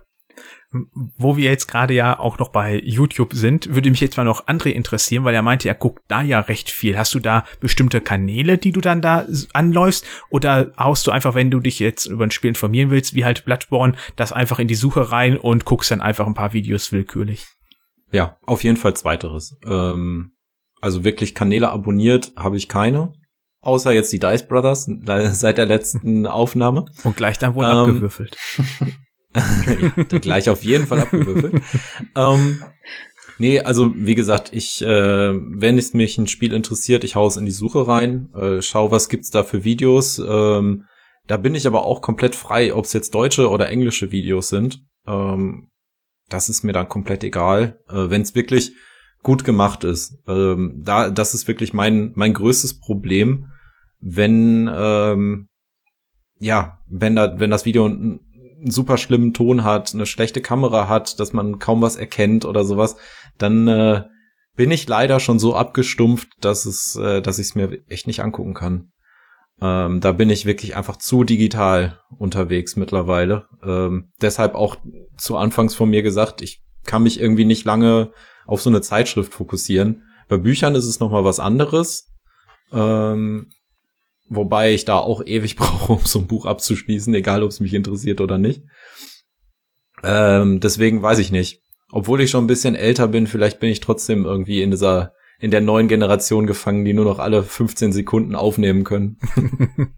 wo wir jetzt gerade ja auch noch bei YouTube sind, würde mich jetzt mal noch André interessieren, weil er meinte, er guckt da ja recht viel. Hast du da bestimmte Kanäle, die du dann da anläufst? Oder haust du einfach, wenn du dich jetzt über ein Spiel informieren willst, wie halt Bloodborne, das einfach in die Suche rein und guckst dann einfach ein paar Videos willkürlich? Ja, auf jeden Fall zweiteres. Ähm, also wirklich Kanäle abonniert habe ich keine. Außer jetzt die Dice Brothers seit der letzten Aufnahme. Und gleich dann wohl ähm, abgewürfelt. ja, gleich auf jeden Fall abgewürfelt. ähm, nee, also wie gesagt, ich, äh, wenn es mich ein Spiel interessiert, ich hau es in die Suche rein, äh, schau, was gibt's da für Videos. Ähm, da bin ich aber auch komplett frei, ob es jetzt deutsche oder englische Videos sind. Ähm, das ist mir dann komplett egal, äh, wenn es wirklich gut gemacht ist. Ähm, da, das ist wirklich mein mein größtes Problem, wenn ähm, ja, wenn da, wenn das Video einen super schlimmen Ton hat, eine schlechte Kamera hat, dass man kaum was erkennt oder sowas, dann äh, bin ich leider schon so abgestumpft, dass es, äh, dass ich es mir echt nicht angucken kann. Ähm, da bin ich wirklich einfach zu digital unterwegs mittlerweile. Ähm, deshalb auch zu Anfangs von mir gesagt, ich kann mich irgendwie nicht lange auf so eine Zeitschrift fokussieren. Bei Büchern ist es noch mal was anderes. Ähm, Wobei ich da auch ewig brauche, um so ein Buch abzuschließen, egal ob es mich interessiert oder nicht. Ähm, deswegen weiß ich nicht. Obwohl ich schon ein bisschen älter bin, vielleicht bin ich trotzdem irgendwie in dieser, in der neuen Generation gefangen, die nur noch alle 15 Sekunden aufnehmen können.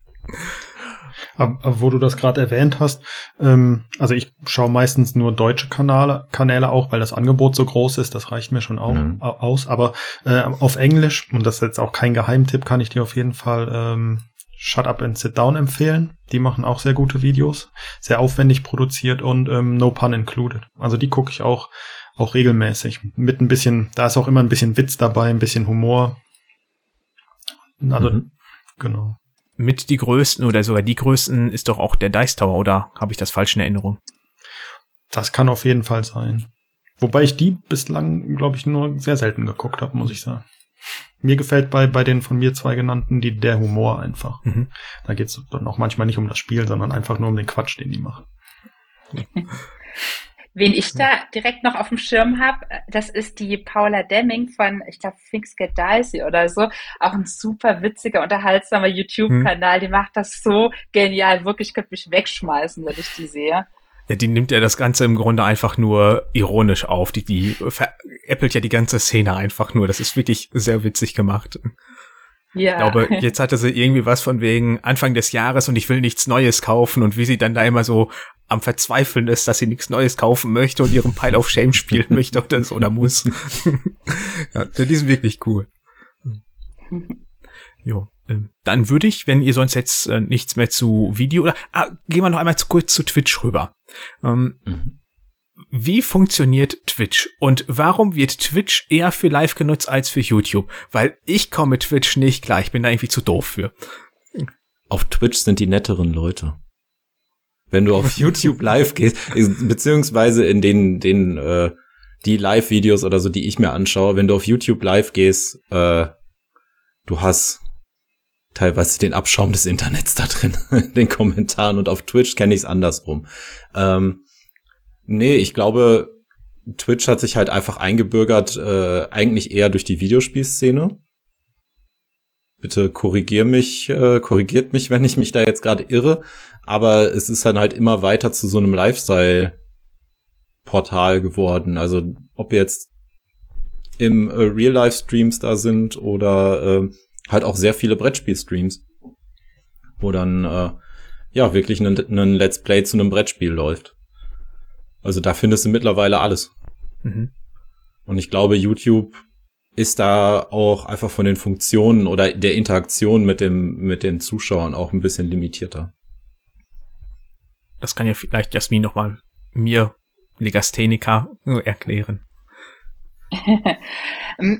Aber wo du das gerade erwähnt hast, ähm, also ich schaue meistens nur deutsche Kanäle, Kanäle auch, weil das Angebot so groß ist, das reicht mir schon auch, mhm. aus. Aber äh, auf Englisch, und das ist jetzt auch kein Geheimtipp, kann ich dir auf jeden Fall ähm, Shut Up and Sit Down empfehlen. Die machen auch sehr gute Videos, sehr aufwendig produziert und ähm, No Pun Included. Also die gucke ich auch auch regelmäßig. Mit ein bisschen, da ist auch immer ein bisschen Witz dabei, ein bisschen Humor. Also, mhm. genau mit die größten oder sogar die größten ist doch auch der Dice Tower, oder habe ich das falsch in Erinnerung? Das kann auf jeden Fall sein. Wobei ich die bislang, glaube ich, nur sehr selten geguckt habe, muss ich sagen. Mir gefällt bei, bei den von mir zwei genannten die, der Humor einfach. Mhm. Da geht es dann auch manchmal nicht um das Spiel, sondern einfach nur um den Quatsch, den die machen. Wen ich da direkt noch auf dem Schirm habe, das ist die Paula Demming von, ich glaube, Fix Get Dicey oder so. Auch ein super witziger, unterhaltsamer YouTube-Kanal. Hm. Die macht das so genial. Wirklich, ich könnte mich wegschmeißen, wenn ich die sehe. Ja, die nimmt ja das Ganze im Grunde einfach nur ironisch auf. Die, die veräppelt ja die ganze Szene einfach nur. Das ist wirklich sehr witzig gemacht. Ja. Ich glaube, jetzt hatte sie irgendwie was von wegen Anfang des Jahres und ich will nichts Neues kaufen und wie sie dann da immer so am Verzweifeln ist, dass sie nichts Neues kaufen möchte und ihren Pile of Shame spielen möchte oder so oder muss. ja, die sind wirklich cool. Jo. Ähm, dann würde ich, wenn ihr sonst jetzt äh, nichts mehr zu Video oder ah, gehen wir noch einmal zu, kurz zu Twitch rüber. Ähm, mhm. wie funktioniert Twitch und warum wird Twitch eher für Live genutzt als für YouTube? Weil ich komme mit Twitch nicht klar, ich bin da irgendwie zu doof für. Auf Twitch sind die netteren Leute. Wenn du auf YouTube live gehst, beziehungsweise in den, den, äh, die Live-Videos oder so, die ich mir anschaue, wenn du auf YouTube live gehst, äh, du hast teilweise den Abschaum des Internets da drin, in den Kommentaren und auf Twitch kenne ich es andersrum. Ähm, nee, ich glaube, Twitch hat sich halt einfach eingebürgert, äh, eigentlich eher durch die Videospielszene. Bitte korrigier mich, äh, korrigiert mich, wenn ich mich da jetzt gerade irre. Aber es ist dann halt immer weiter zu so einem Lifestyle-Portal geworden. Also ob jetzt im äh, Real-Life-Streams da sind oder äh, halt auch sehr viele Brettspiel-Streams, wo dann äh, ja wirklich ein, ein Let's Play zu einem Brettspiel läuft. Also da findest du mittlerweile alles. Mhm. Und ich glaube, YouTube ist da auch einfach von den Funktionen oder der Interaktion mit dem mit den Zuschauern auch ein bisschen limitierter. Das kann ja vielleicht Jasmin noch mal mir Legastheniker erklären.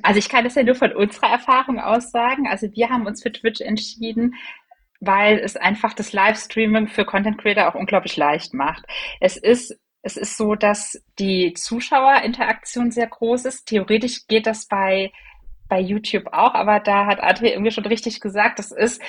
Also ich kann das ja nur von unserer Erfahrung aus sagen. Also wir haben uns für Twitch entschieden, weil es einfach das Livestreaming für Content Creator auch unglaublich leicht macht. Es ist es ist so, dass die Zuschauerinteraktion sehr groß ist. Theoretisch geht das bei bei YouTube auch, aber da hat Adri irgendwie schon richtig gesagt, das ist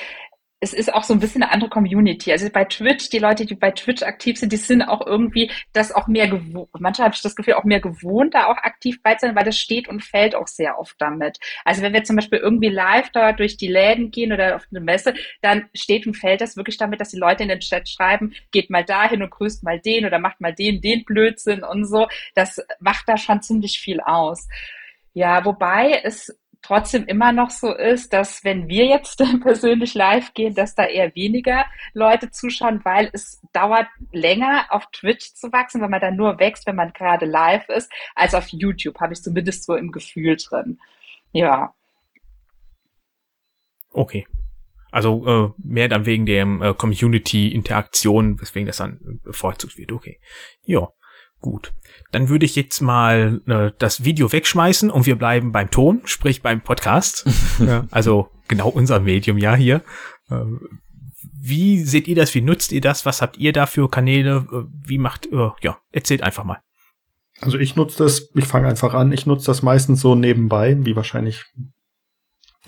es ist auch so ein bisschen eine andere Community. Also bei Twitch, die Leute, die bei Twitch aktiv sind, die sind auch irgendwie das auch mehr gewohnt. Manchmal habe ich das Gefühl, auch mehr gewohnt, da auch aktiv bei zu sein, weil das steht und fällt auch sehr oft damit. Also wenn wir zum Beispiel irgendwie live da durch die Läden gehen oder auf eine Messe, dann steht und fällt das wirklich damit, dass die Leute in den Chat schreiben, geht mal dahin und grüßt mal den oder macht mal den, den Blödsinn und so. Das macht da schon ziemlich viel aus. Ja, wobei es trotzdem immer noch so ist, dass wenn wir jetzt persönlich live gehen, dass da eher weniger Leute zuschauen, weil es dauert länger auf Twitch zu wachsen, weil man dann nur wächst, wenn man gerade live ist, als auf YouTube, habe ich zumindest so im Gefühl drin. Ja. Okay. Also äh, mehr dann wegen der äh, Community-Interaktion, weswegen das dann bevorzugt wird. Okay. Ja. Gut, dann würde ich jetzt mal äh, das Video wegschmeißen und wir bleiben beim Ton, sprich beim Podcast. ja, also genau unser Medium ja hier. Äh, wie seht ihr das? Wie nutzt ihr das? Was habt ihr da für Kanäle? Äh, wie macht, äh, ja, erzählt einfach mal. Also ich nutze das, ich fange einfach an, ich nutze das meistens so nebenbei, wie wahrscheinlich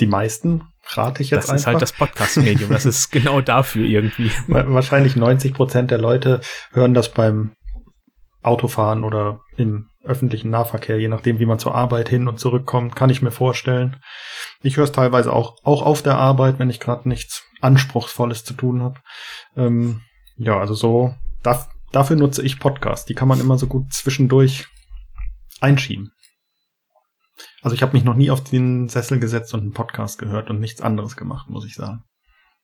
die meisten, rate ich jetzt das einfach. Das ist halt das Podcast-Medium, das ist genau dafür irgendwie. Wahrscheinlich 90 Prozent der Leute hören das beim Autofahren oder im öffentlichen Nahverkehr, je nachdem, wie man zur Arbeit hin und zurückkommt, kann ich mir vorstellen. Ich höre es teilweise auch, auch auf der Arbeit, wenn ich gerade nichts Anspruchsvolles zu tun habe. Ähm, ja, also so, da, dafür nutze ich Podcasts. Die kann man immer so gut zwischendurch einschieben. Also ich habe mich noch nie auf den Sessel gesetzt und einen Podcast gehört und nichts anderes gemacht, muss ich sagen.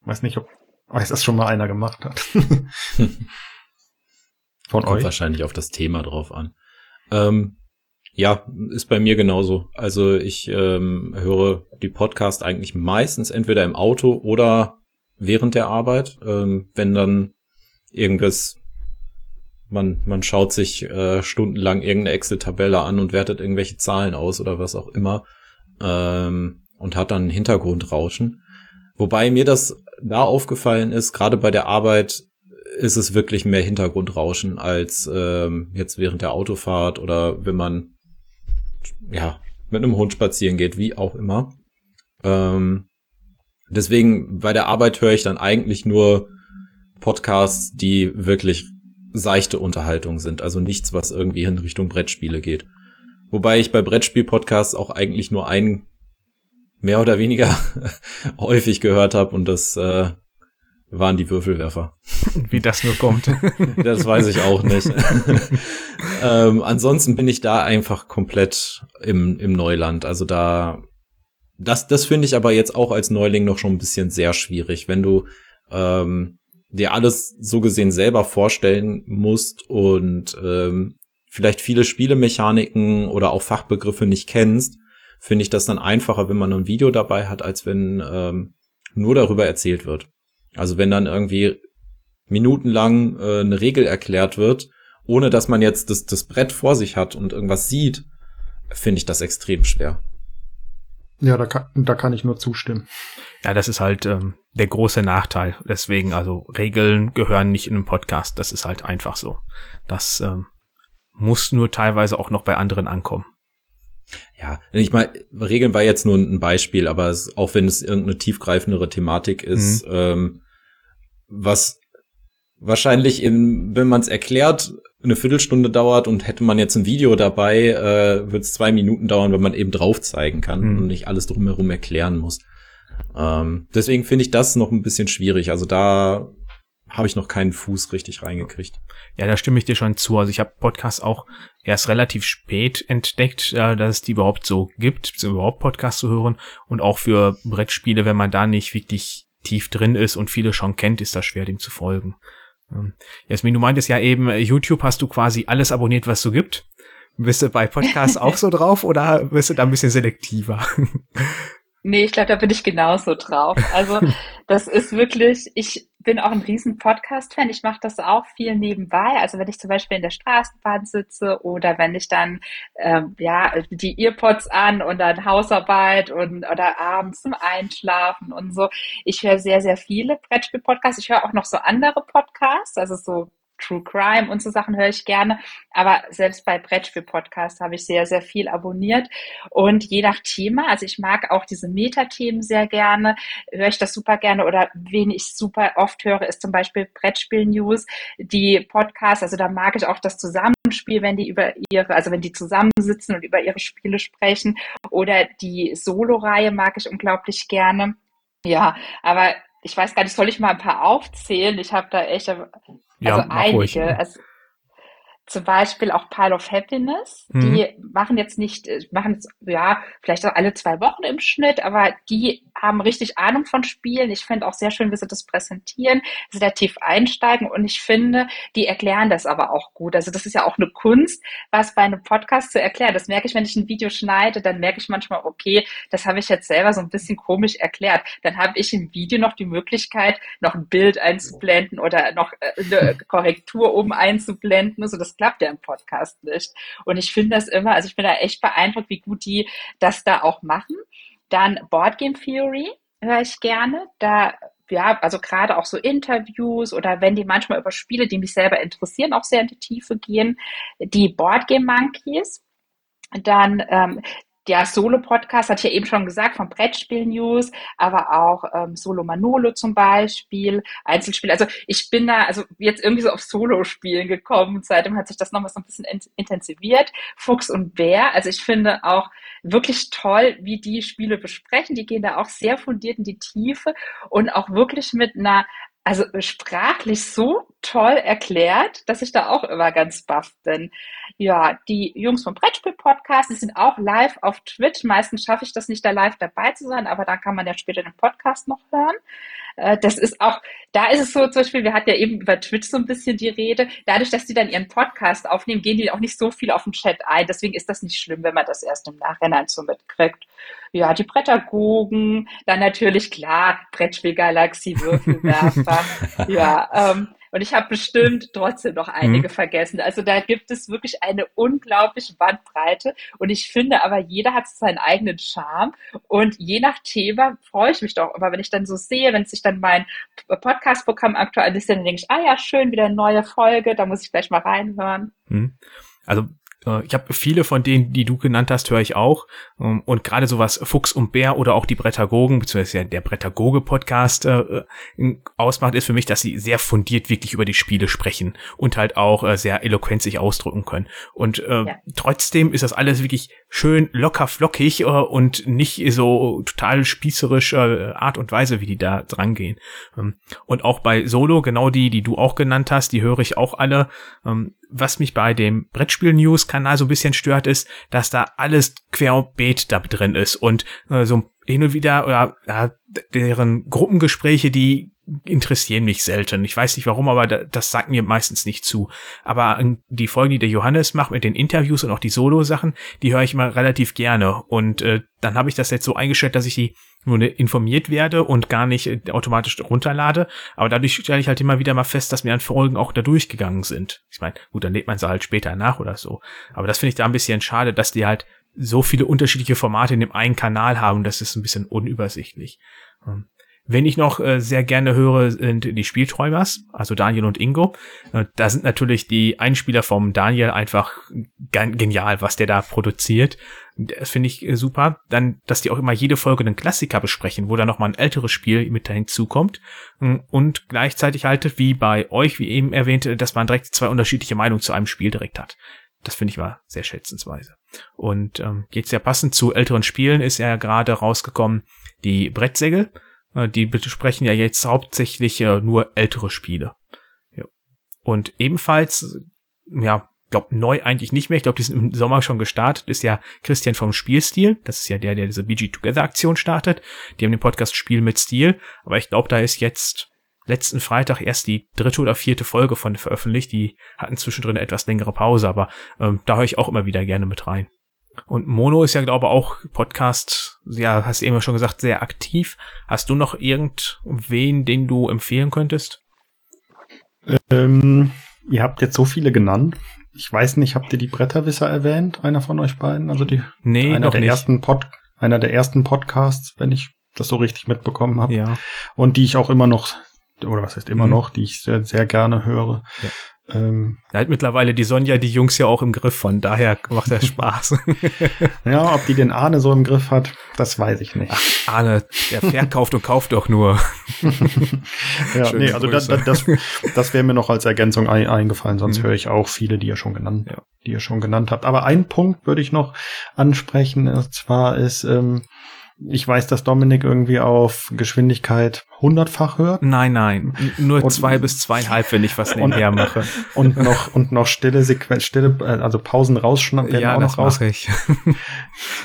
Weiß nicht, ob weiß das schon mal einer gemacht hat. Von Kommt euch? wahrscheinlich auf das Thema drauf an. Ähm, ja, ist bei mir genauso. Also ich ähm, höre die Podcast eigentlich meistens entweder im Auto oder während der Arbeit, ähm, wenn dann irgendwas, man, man schaut sich äh, stundenlang irgendeine Excel-Tabelle an und wertet irgendwelche Zahlen aus oder was auch immer ähm, und hat dann Hintergrundrauschen. Wobei mir das da aufgefallen ist, gerade bei der Arbeit, ist es wirklich mehr Hintergrundrauschen als ähm, jetzt während der Autofahrt oder wenn man ja mit einem Hund spazieren geht, wie auch immer. Ähm, deswegen bei der Arbeit höre ich dann eigentlich nur Podcasts, die wirklich seichte Unterhaltung sind, also nichts, was irgendwie in Richtung Brettspiele geht. Wobei ich bei Brettspiel-Podcasts auch eigentlich nur einen mehr oder weniger häufig gehört habe und das äh, waren die Würfelwerfer. Wie das nur kommt. das weiß ich auch nicht. ähm, ansonsten bin ich da einfach komplett im, im Neuland. Also da, das, das finde ich aber jetzt auch als Neuling noch schon ein bisschen sehr schwierig, wenn du ähm, dir alles so gesehen selber vorstellen musst und ähm, vielleicht viele Spielemechaniken oder auch Fachbegriffe nicht kennst, finde ich das dann einfacher, wenn man ein Video dabei hat, als wenn ähm, nur darüber erzählt wird. Also wenn dann irgendwie minutenlang äh, eine Regel erklärt wird ohne dass man jetzt das, das Brett vor sich hat und irgendwas sieht, finde ich das extrem schwer. Ja, da kann, da kann ich nur zustimmen. Ja, das ist halt ähm, der große Nachteil. Deswegen, also Regeln gehören nicht in einem Podcast. Das ist halt einfach so. Das ähm, muss nur teilweise auch noch bei anderen ankommen. Ja, ich meine, Regeln war jetzt nur ein Beispiel, aber es, auch wenn es irgendeine tiefgreifendere Thematik ist, mhm. ähm, was wahrscheinlich, in, wenn man es erklärt, eine Viertelstunde dauert und hätte man jetzt ein Video dabei, äh, wird es zwei Minuten dauern, wenn man eben drauf zeigen kann mhm. und nicht alles drumherum erklären muss. Ähm, deswegen finde ich das noch ein bisschen schwierig. Also da habe ich noch keinen Fuß richtig reingekriegt. Ja, da stimme ich dir schon zu. Also ich habe Podcasts auch erst relativ spät entdeckt, äh, dass es die überhaupt so gibt, überhaupt Podcasts zu hören. Und auch für Brettspiele, wenn man da nicht wirklich tief drin ist und viele schon kennt, ist das schwer, dem zu folgen. Jasmin, du meintest ja eben, äh, YouTube hast du quasi alles abonniert, was du gibt. Bist du bei Podcasts auch so drauf oder bist du da ein bisschen selektiver? Nee, ich glaube, da bin ich genauso drauf. Also das ist wirklich, ich bin auch ein riesen Podcast-Fan. Ich mache das auch viel nebenbei. Also wenn ich zum Beispiel in der Straßenbahn sitze oder wenn ich dann ähm, ja die Earpods an und dann Hausarbeit und oder abends zum Einschlafen und so. Ich höre sehr, sehr viele Brettspiel-Podcasts. Ich höre auch noch so andere Podcasts, also so True Crime und so Sachen höre ich gerne. Aber selbst bei Brettspiel-Podcasts habe ich sehr, sehr viel abonniert. Und je nach Thema, also ich mag auch diese Metathemen sehr gerne, höre ich das super gerne. Oder wen ich super oft höre, ist zum Beispiel Brettspiel-News, die Podcasts. Also da mag ich auch das Zusammenspiel, wenn die über ihre, also wenn die zusammensitzen und über ihre Spiele sprechen. Oder die Solo-Reihe mag ich unglaublich gerne. Ja, aber ich weiß gar nicht, soll ich mal ein paar aufzählen? Ich habe da echt ja, also einige. Also, zum Beispiel auch Pile of Happiness. Mhm. Die machen jetzt nicht, äh, machen jetzt, ja, vielleicht auch alle zwei Wochen im Schnitt, aber die haben richtig Ahnung von Spielen. Ich finde auch sehr schön, wie sie das präsentieren, sehr tief einsteigen und ich finde, die erklären das aber auch gut. Also das ist ja auch eine Kunst, was bei einem Podcast zu erklären. Das merke ich, wenn ich ein Video schneide, dann merke ich manchmal, okay, das habe ich jetzt selber so ein bisschen komisch erklärt. Dann habe ich im Video noch die Möglichkeit, noch ein Bild einzublenden oder noch äh, eine Korrektur oben einzublenden. Also klappt ja im Podcast nicht. Und ich finde das immer, also ich bin da echt beeindruckt, wie gut die das da auch machen. Dann Board Game Theory höre ich gerne. Da ja, also gerade auch so Interviews oder wenn die manchmal über Spiele, die mich selber interessieren, auch sehr in die Tiefe gehen. Die Board Game Monkeys. Dann ähm, der Solo-Podcast, ich ja eben schon gesagt, vom Brettspiel-News, aber auch ähm, Solo Manolo zum Beispiel, Einzelspiel. Also ich bin da also jetzt irgendwie so auf Solo-Spielen gekommen. Seitdem hat sich das nochmal so ein bisschen intensiviert. Fuchs und Bär, also ich finde auch wirklich toll, wie die Spiele besprechen. Die gehen da auch sehr fundiert in die Tiefe und auch wirklich mit einer also sprachlich so toll erklärt, dass ich da auch immer ganz baff bin. Ja, die Jungs vom Brettspiel-Podcast, die sind auch live auf Twitch. Meistens schaffe ich das nicht, da live dabei zu sein, aber da kann man ja später den Podcast noch hören. Äh, das ist auch, da ist es so zum Beispiel, wir hatten ja eben über Twitch so ein bisschen die Rede. Dadurch, dass die dann ihren Podcast aufnehmen, gehen die auch nicht so viel auf den Chat ein. Deswegen ist das nicht schlimm, wenn man das erst im Nachhinein so mitkriegt. Ja, die Brettagogen, dann natürlich klar, Brettspielgalaxie, Würfelwerfer. ja, ähm, und ich habe bestimmt trotzdem noch einige mhm. vergessen. Also da gibt es wirklich eine unglaubliche Bandbreite. Und ich finde aber, jeder hat seinen eigenen Charme. Und je nach Thema freue ich mich doch immer, wenn ich dann so sehe, wenn sich dann mein Podcast-Programm aktualisiert, dann denke ich, ah ja, schön, wieder eine neue Folge, da muss ich gleich mal reinhören. Mhm. Also ich habe viele von denen, die du genannt hast, höre ich auch. Ähm, und gerade sowas Fuchs und Bär oder auch die Brettagogen, beziehungsweise der Brettagoge-Podcast äh, ausmacht, ist für mich, dass sie sehr fundiert wirklich über die Spiele sprechen und halt auch äh, sehr eloquent sich ausdrücken können. Und äh, ja. trotzdem ist das alles wirklich schön locker flockig äh, und nicht so total spießerischer Art und Weise, wie die da drangehen. Ähm, und auch bei Solo, genau die, die du auch genannt hast, die höre ich auch alle. Ähm, was mich bei dem Brettspiel-News-Kanal so ein bisschen stört, ist, dass da alles querbeet da drin ist und äh, so hin und wieder oder ja, deren Gruppengespräche, die interessieren mich selten. Ich weiß nicht warum, aber das sagt mir meistens nicht zu. Aber die Folgen, die der Johannes macht mit den Interviews und auch die Solo-Sachen, die höre ich mal relativ gerne. Und äh, dann habe ich das jetzt so eingestellt, dass ich die nur informiert werde und gar nicht äh, automatisch runterlade. Aber dadurch stelle ich halt immer wieder mal fest, dass mir an Folgen auch da durchgegangen sind. Ich meine, gut, dann lädt man sie halt später nach oder so. Aber das finde ich da ein bisschen schade, dass die halt so viele unterschiedliche Formate in dem einen Kanal haben. Das ist ein bisschen unübersichtlich. Ähm, wenn ich noch äh, sehr gerne höre, sind die Spielträumers, also Daniel und Ingo. Äh, da sind natürlich die Einspieler vom Daniel einfach genial, was der da produziert. Das finde ich äh, super. Dann, dass die auch immer jede Folge einen Klassiker besprechen, wo dann nochmal ein älteres Spiel mit dahin zukommt. Ähm, und gleichzeitig halt, wie bei euch, wie eben erwähnt, dass man direkt zwei unterschiedliche Meinungen zu einem Spiel direkt hat. Das finde ich mal sehr schätzensweise. Und ähm, jetzt ja passend zu älteren Spielen ist ja gerade rausgekommen die Brettsäge. Äh, die besprechen ja jetzt hauptsächlich äh, nur ältere Spiele. Ja. Und ebenfalls, ja, glaube neu eigentlich nicht mehr. Ich glaube, die sind im Sommer schon gestartet. Ist ja Christian vom Spielstil. Das ist ja der, der diese BG Together Aktion startet. Die haben den Podcast Spiel mit Stil. Aber ich glaube, da ist jetzt letzten Freitag erst die dritte oder vierte Folge von veröffentlicht. Die hatten zwischendrin eine etwas längere Pause, aber ähm, da höre ich auch immer wieder gerne mit rein. Und Mono ist ja, glaube ich, auch Podcast, ja, hast eben schon gesagt, sehr aktiv. Hast du noch irgendwen, den du empfehlen könntest? Ähm, ihr habt jetzt so viele genannt. Ich weiß nicht, habt ihr die Bretterwisser erwähnt, einer von euch beiden? Also die nee, einer der nicht. ersten Pod, einer der ersten Podcasts, wenn ich das so richtig mitbekommen habe. Ja. Und die ich auch immer noch, oder was heißt immer Mhm. noch, die ich sehr, sehr gerne höre. Ja. Ähm, Da hat mittlerweile die Sonja die Jungs ja auch im Griff, von daher macht das Spaß. ja, ob die den Arne so im Griff hat, das weiß ich nicht. Arne, der verkauft und kauft doch nur. ja, schöne nee, also das, das, das wäre mir noch als Ergänzung ein, eingefallen, sonst Mhm. höre ich auch viele, die ihr schon genannt, Ja. die ihr schon genannt habt. Aber einen Punkt würde ich noch ansprechen, und zwar ist, ähm, ich weiß, dass Dominik irgendwie auf Geschwindigkeit hundertfach hört Nein, nein, nur Und- zwei bis zweieinhalb, wenn ich was nebenher mache. und noch und noch stille Sequenz, stille, äh, also Pausen rausschneiden Ja, auch das noch raus. mache ich.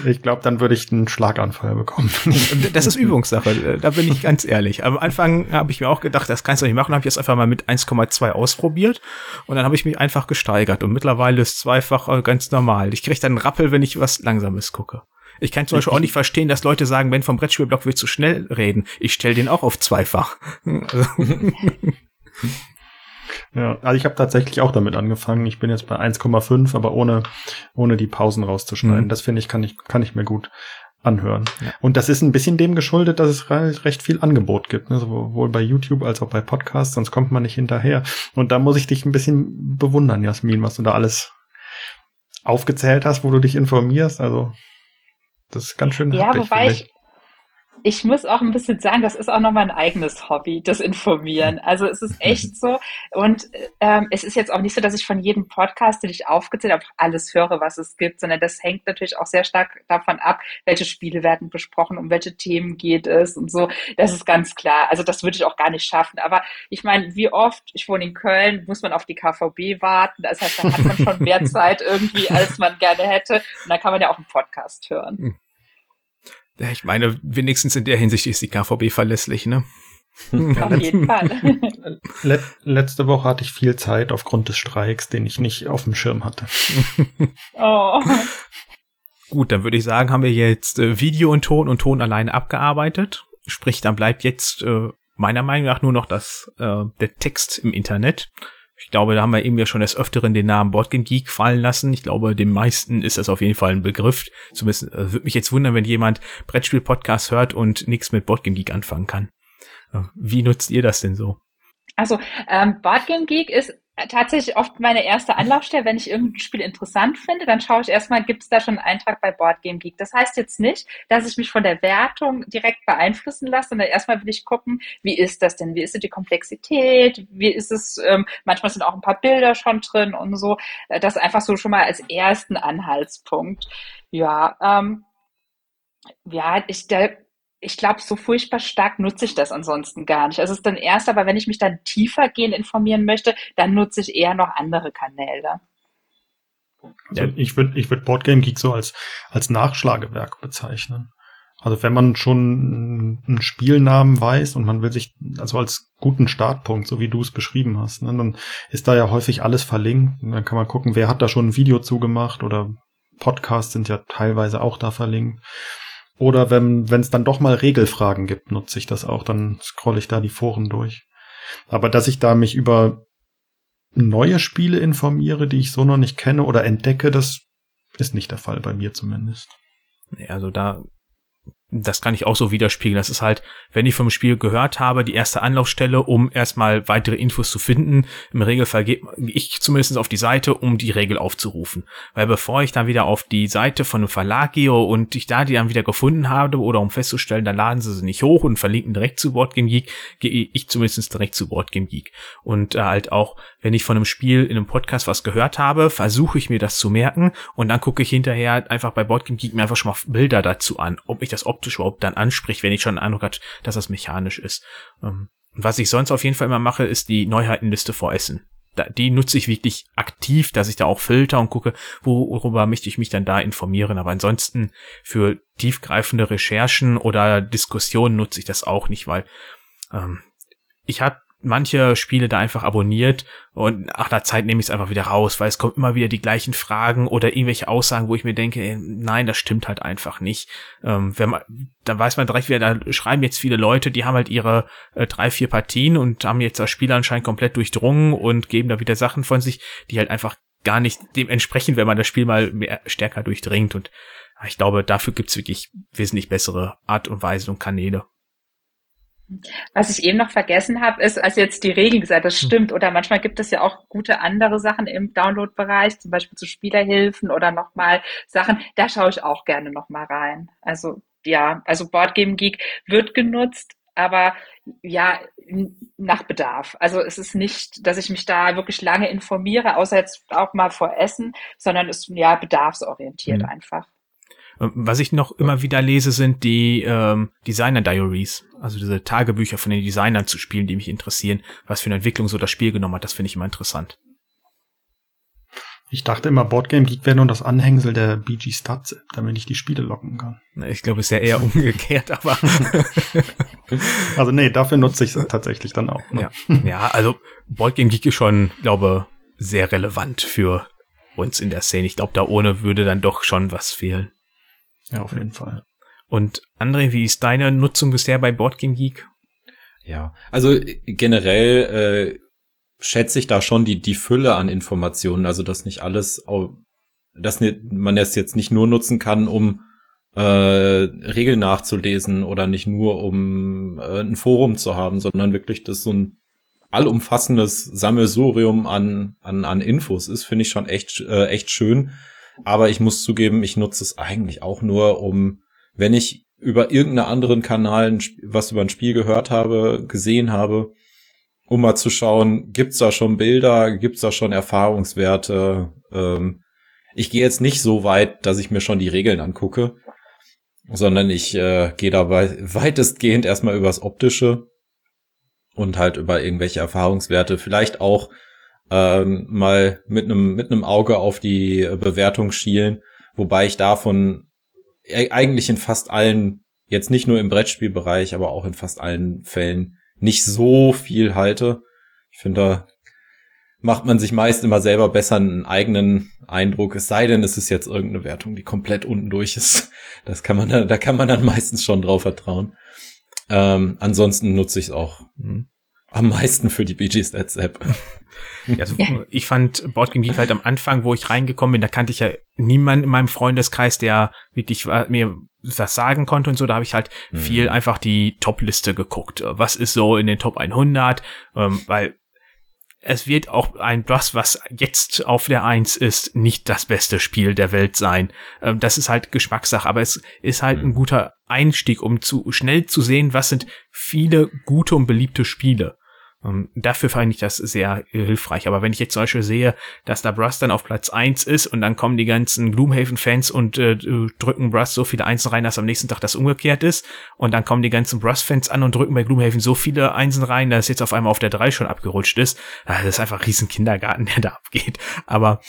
Ich glaube, dann würde ich einen Schlaganfall bekommen. Das ist Übungssache, da bin ich ganz ehrlich. Am Anfang habe ich mir auch gedacht, das kannst du nicht machen, habe ich das einfach mal mit 1,2 ausprobiert und dann habe ich mich einfach gesteigert und mittlerweile ist zweifach äh, ganz normal. Ich kriege dann einen Rappel, wenn ich was Langsames gucke. Ich kann zum Beispiel auch nicht verstehen, dass Leute sagen, wenn vom Brettspielblock willst du schnell reden. Ich stelle den auch auf zweifach. Ja, also ich habe tatsächlich auch damit angefangen. Ich bin jetzt bei 1,5, aber ohne, ohne die Pausen rauszuschneiden. Mhm. Das finde ich, kann ich, kann ich mir gut anhören. Ja. Und das ist ein bisschen dem geschuldet, dass es re- recht viel Angebot gibt, ne? sowohl bei YouTube als auch bei Podcasts, sonst kommt man nicht hinterher. Und da muss ich dich ein bisschen bewundern, Jasmin, was du da alles aufgezählt hast, wo du dich informierst. Also das ist ganz schön Ja, wobei ich, ich muss auch ein bisschen sagen, das ist auch nochmal ein eigenes Hobby, das Informieren. Also es ist echt so. Und ähm, es ist jetzt auch nicht so, dass ich von jedem Podcast, den ich aufgezählt habe, alles höre, was es gibt, sondern das hängt natürlich auch sehr stark davon ab, welche Spiele werden besprochen, um welche Themen geht es und so. Das ist ganz klar. Also das würde ich auch gar nicht schaffen. Aber ich meine, wie oft, ich wohne in Köln, muss man auf die KVB warten. Das heißt, da hat man schon mehr Zeit irgendwie, als man gerne hätte. Und dann kann man ja auch einen Podcast hören. Ja, ich meine, wenigstens in der Hinsicht ist die KVB verlässlich, ne? Auf jeden Fall. Let letzte Woche hatte ich viel Zeit aufgrund des Streiks, den ich nicht auf dem Schirm hatte. Oh. Gut, dann würde ich sagen, haben wir jetzt äh, Video und Ton und Ton alleine abgearbeitet. Sprich, dann bleibt jetzt äh, meiner Meinung nach nur noch das äh, der Text im Internet. Ich glaube, da haben wir eben ja schon des Öfteren den Namen Boardgame Geek fallen lassen. Ich glaube, den meisten ist das auf jeden Fall ein Begriff. Zumindest äh, würde mich jetzt wundern, wenn jemand Brettspiel-Podcast hört und nichts mit Boardgame Geek anfangen kann. Äh, Wie nutzt ihr das denn so? Also, ähm, Boardgame Geek ist tatsächlich oft meine erste Anlaufstelle. Wenn ich irgendein Spiel interessant finde, dann schaue ich erstmal, gibt es da schon einen Eintrag bei Boardgame Geek. Das heißt jetzt nicht, dass ich mich von der Wertung direkt beeinflussen lasse, sondern erstmal will ich gucken, wie ist das denn? Wie ist die Komplexität? Wie ist es? Ähm, manchmal sind auch ein paar Bilder schon drin und so. Äh, Das einfach so schon mal als ersten Anhaltspunkt. Ja, ähm, ja, ich, der, ich glaube, so furchtbar stark nutze ich das ansonsten gar nicht. Also es ist dann erst, aber wenn ich mich dann tiefer gehen informieren möchte, dann nutze ich eher noch andere Kanäle. Also ich würde ich würd Boardgame Geek so als, als Nachschlagewerk bezeichnen. Also wenn man schon einen Spielnamen weiß und man will sich, also als guten Startpunkt, so wie du es beschrieben hast, ne, dann ist da ja häufig alles verlinkt. Und dann kann man gucken, wer hat da schon ein Video zugemacht oder Podcasts sind ja teilweise auch da verlinkt. Oder wenn es dann doch mal Regelfragen gibt, nutze ich das auch, dann scrolle ich da die Foren durch. Aber dass ich da mich über neue Spiele informiere, die ich so noch nicht kenne oder entdecke, das ist nicht der Fall bei mir zumindest. Also da das kann ich auch so widerspiegeln. Das ist halt, wenn ich vom Spiel gehört habe, die erste Anlaufstelle, um erstmal weitere Infos zu finden. Im Regelfall gehe ich zumindest auf die Seite, um die Regel aufzurufen. Weil bevor ich dann wieder auf die Seite von einem Verlag gehe und ich da die dann wieder gefunden habe oder um festzustellen, dann laden sie sie nicht hoch und verlinken direkt zu Boardgame Geek, gehe ich zumindest direkt zu Boardgame Geek. Und äh, halt auch, wenn ich von einem Spiel in einem Podcast was gehört habe, versuche ich mir das zu merken und dann gucke ich hinterher einfach bei Boardgame Geek mir einfach schon mal Bilder dazu an, ob ich das optisch überhaupt dann anspricht, wenn ich schon einen Eindruck hat, dass das mechanisch ist. Ähm, was ich sonst auf jeden Fall immer mache, ist die Neuheitenliste vor Essen. die nutze ich wirklich aktiv, dass ich da auch filter und gucke, worüber möchte ich mich dann da informieren. Aber ansonsten für tiefgreifende Recherchen oder Diskussionen nutze ich das auch nicht, weil ähm, ich habe manche Spiele da einfach abonniert und nach der Zeit nehme ich es einfach wieder raus, weil es kommen immer wieder die gleichen Fragen oder irgendwelche Aussagen, wo ich mir denke, ey, nein, das stimmt halt einfach nicht. Ähm, wenn man, dann weiß man direkt wieder, da schreiben jetzt viele Leute, die haben halt ihre äh, drei, vier Partien und haben jetzt das Spiel anscheinend komplett durchdrungen und geben da wieder Sachen von sich, die halt einfach gar nicht dementsprechend, wenn man das Spiel mal mehr, stärker durchdringt und ich glaube, dafür gibt's wirklich wesentlich bessere Art und Weise und Kanäle. Was ich eben noch vergessen habe, ist, als jetzt die Regeln gesagt, das hm. stimmt. Oder manchmal gibt es ja auch gute andere Sachen im Download-Bereich, zum Beispiel zu Spielerhilfen oder nochmal Sachen. Da schaue ich auch gerne nochmal rein. Also ja, also Boardgame Geek wird genutzt, aber ja, nach Bedarf. Also es ist nicht, dass ich mich da wirklich lange informiere, außer jetzt auch mal vor Essen, sondern es ist ja bedarfsorientiert mhm. einfach. Was ich noch immer wieder lese, sind die ähm, Designer Diaries, also diese Tagebücher von den Designern zu spielen, die mich interessieren, was für eine Entwicklung so das Spiel genommen hat. Das finde ich immer interessant. Ich dachte immer, Boardgame Geek wäre nur das Anhängsel der BG Stats, damit ich die Spiele locken kann. Ich glaube, es ist ja eher umgekehrt, aber. also nee, dafür nutze ich es tatsächlich dann auch. Ne? Ja. ja, also Boardgame Geek ist schon, glaube sehr relevant für uns in der Szene. Ich glaube, da ohne würde dann doch schon was fehlen. Ja, auf jeden Fall. Und André, wie ist deine Nutzung bisher bei Boardgame Geek? Ja, also generell äh, schätze ich da schon die, die Fülle an Informationen, also dass nicht alles, dass man es jetzt nicht nur nutzen kann, um äh, Regeln nachzulesen oder nicht nur um äh, ein Forum zu haben, sondern wirklich das so ein allumfassendes Sammelsurium an, an, an Infos ist, finde ich schon echt, äh, echt schön. Aber ich muss zugeben, ich nutze es eigentlich auch nur, um, wenn ich über irgendeinen anderen Kanal was über ein Spiel gehört habe, gesehen habe, um mal zu schauen, gibt's da schon Bilder, gibt's da schon Erfahrungswerte. Ähm, ich gehe jetzt nicht so weit, dass ich mir schon die Regeln angucke, sondern ich äh, gehe dabei weitestgehend erstmal übers Optische und halt über irgendwelche Erfahrungswerte, vielleicht auch ähm, mal mit einem mit einem Auge auf die Bewertung schielen, wobei ich davon e-, eigentlich in fast allen, jetzt nicht nur im Brettspielbereich, aber auch in fast allen Fällen nicht so viel halte. Ich finde, da macht man sich meist immer selber besser einen eigenen Eindruck, es sei denn, es ist jetzt irgendeine Wertung, die komplett unten durch ist. Das kann man, da kann man dann meistens schon drauf vertrauen. Ähm, ansonsten nutze ich es auch mhm. Am meisten für die BG Stats App. Also, ich fand Boardgame Geek halt am Anfang, wo ich reingekommen bin, da kannte ich ja niemanden in meinem Freundeskreis, der wirklich mir das sagen konnte und so. Da habe ich halt mhm. viel einfach die Top-Liste geguckt. Was ist so in den Top 100? Ähm, weil es wird auch ein das, was jetzt auf der Eins ist, nicht das beste Spiel der Welt sein. Ähm, das ist halt Geschmackssache, aber es ist halt ein mhm. guter Einstieg, um zu schnell zu sehen, was sind viele gute und beliebte Spiele. Ähm, dafür fand ich das sehr hilfreich. Aber wenn ich jetzt zum Beispiel sehe, dass da Brass dann auf Platz eins ist und dann kommen die ganzen Gloomhaven-Fans und äh, drücken Brass so viele Einsen rein, dass am nächsten Tag das umgekehrt ist. Und dann kommen die ganzen Brass-Fans an und drücken bei Gloomhaven so viele Einsen rein, dass jetzt auf einmal auf der drei schon abgerutscht ist. Das ist einfach ein riesen Kindergarten, der da abgeht. Aber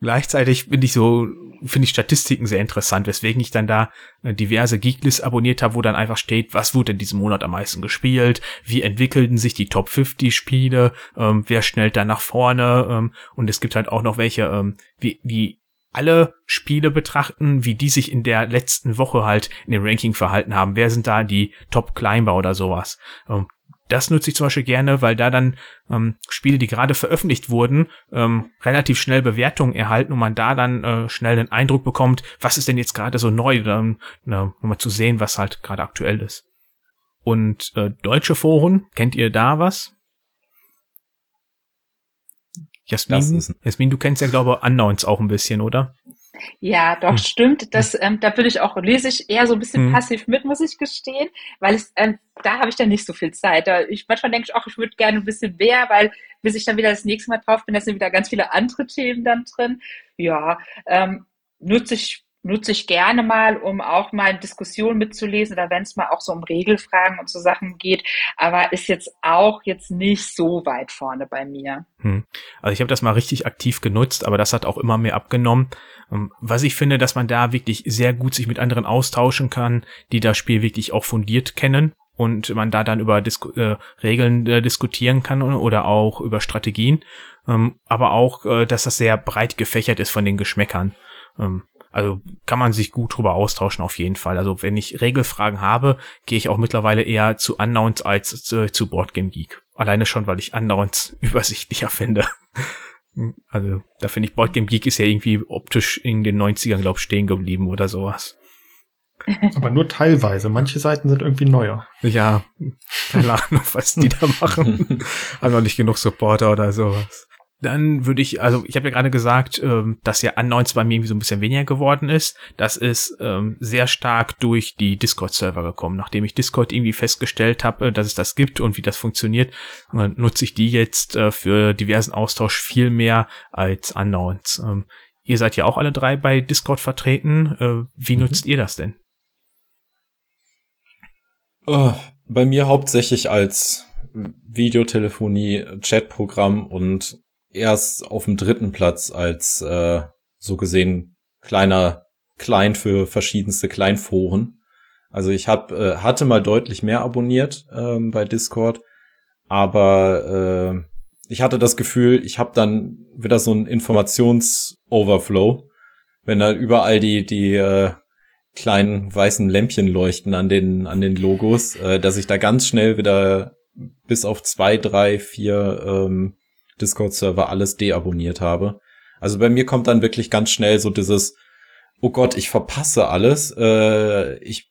gleichzeitig bin ich so finde ich Statistiken sehr interessant, weswegen ich dann da äh, diverse Geeklists abonniert habe, wo dann einfach steht, was wurde in diesem Monat am meisten gespielt, wie entwickelten sich die Top 50 Spiele, ähm, wer schnellt da nach vorne ähm, und es gibt halt auch noch welche, ähm, wie, wie alle Spiele betrachten, wie die sich in der letzten Woche halt in dem Ranking verhalten haben. Wer sind da die Top Climber oder sowas? Ähm, das nutze ich zum Beispiel gerne, weil da dann ähm, Spiele, die gerade veröffentlicht wurden, ähm, relativ schnell Bewertungen erhalten und man da dann äh, schnell den Eindruck bekommt, was ist denn jetzt gerade so neu, um, um mal zu sehen, was halt gerade aktuell ist. Und äh, deutsche Foren, kennt ihr da was? Jasmin, Jasmin, du kennst ja, glaube ich, Unknowns auch ein bisschen, oder? Ja, doch, hm. stimmt. Das, ähm, da würde ich auch, lese ich eher so ein bisschen hm. passiv mit, muss ich gestehen, weil es, ähm, da habe ich dann nicht so viel Zeit. Da, ich, manchmal denke ich auch, ich würde gerne ein bisschen mehr, weil bis ich dann wieder das nächste Mal drauf bin, da sind wieder ganz viele andere Themen dann drin. Ja, ähm, nutze ich nutze ich gerne mal, um auch mal Diskussionen mitzulesen oder wenn es mal auch so um Regelfragen und so Sachen geht, aber ist jetzt auch jetzt nicht so weit vorne bei mir. Hm. Also ich habe das mal richtig aktiv genutzt, aber das hat auch immer mehr abgenommen. Ähm, was ich finde, dass man da wirklich sehr gut sich mit anderen austauschen kann, die das Spiel wirklich auch fundiert kennen und man da dann über Disku äh, Regeln äh, diskutieren kann oder auch über Strategien, ähm, aber auch, äh, dass das sehr breit gefächert ist von den Geschmäckern. Ähm, also kann man sich gut drüber austauschen auf jeden Fall. Also wenn ich Regelfragen habe, gehe ich auch mittlerweile eher zu Unknowns als zu, zu Boardgame Geek. Alleine schon, weil ich Unknowns übersichtlicher finde. Also da finde ich Boardgame Geek ist ja irgendwie optisch in den 90ern, glaube ich, stehen geblieben oder sowas. Aber nur teilweise. Manche Seiten sind irgendwie neuer. Ja, keine Ahnung, was die da machen. Haben noch nicht genug Supporter oder sowas. Dann würde ich, also ich habe ja gerade gesagt, ähm, dass ja Unknowns bei mir irgendwie so ein bisschen weniger geworden ist. Das ist ähm, sehr stark durch die Discord-Server gekommen. Nachdem ich Discord irgendwie festgestellt habe, äh, dass es das gibt und wie das funktioniert, äh, nutze ich die jetzt äh, für diversen Austausch viel mehr als Unknowns. Ähm, ihr seid ja auch alle drei bei Discord vertreten. Äh, wie mhm. nutzt ihr das denn? Oh, bei mir hauptsächlich als Videotelefonie, Chatprogramm und erst auf dem dritten Platz als äh, so gesehen kleiner Klein für verschiedenste Kleinforen. Also ich hab, äh, hatte mal deutlich mehr abonniert ähm, bei Discord, aber äh, ich hatte das Gefühl, ich habe dann wieder so ein Informations-Overflow, wenn da überall die die äh, kleinen weißen Lämpchen leuchten an den an den Logos, äh, dass ich da ganz schnell wieder bis auf zwei, drei, vier ähm, Discord-Server alles deabonniert habe. Also bei mir kommt dann wirklich ganz schnell so dieses, oh Gott, ich verpasse alles. Äh, ich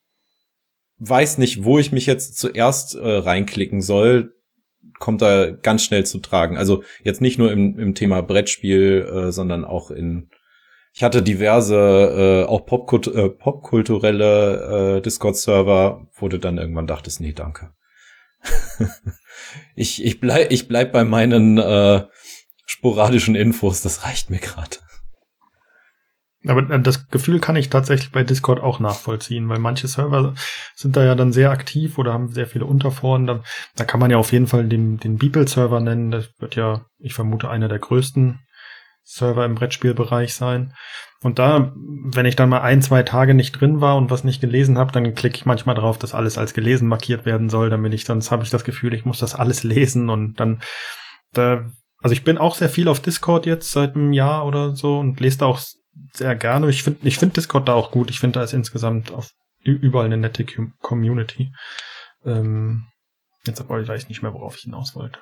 weiß nicht, wo ich mich jetzt zuerst äh, reinklicken soll, kommt da ganz schnell zu tragen. Also jetzt nicht nur im, im Thema Brettspiel, äh, sondern auch in ich hatte diverse, äh, auch Popkult äh, popkulturelle äh, Discord-Server, du dann irgendwann dachtest, nee, danke. ich, ich bleib, ich bleib bei meinen äh, sporadischen Infos, das reicht mir gerade. Aber äh, das Gefühl kann ich tatsächlich bei Discord auch nachvollziehen, weil manche Server sind da ja dann sehr aktiv oder haben sehr viele Unterforen. Da, da kann man ja auf jeden Fall den, den Beeple-Server nennen. Das wird ja, ich vermute, einer der größten Server im Brettspielbereich sein. Und da, wenn ich dann mal ein, zwei Tage nicht drin war und was nicht gelesen habe, dann klicke ich manchmal drauf, dass alles als gelesen markiert werden soll, damit ich sonst habe ich das Gefühl, ich muss das alles lesen und dann da also ich bin auch sehr viel auf Discord jetzt seit einem Jahr oder so und lese da auch sehr gerne. Ich finde ich finde Discord da auch gut. Ich finde da ist insgesamt auf überall eine nette Community. Ähm, Jetzt aber weiß ich nicht mehr, worauf ich hinaus wollte.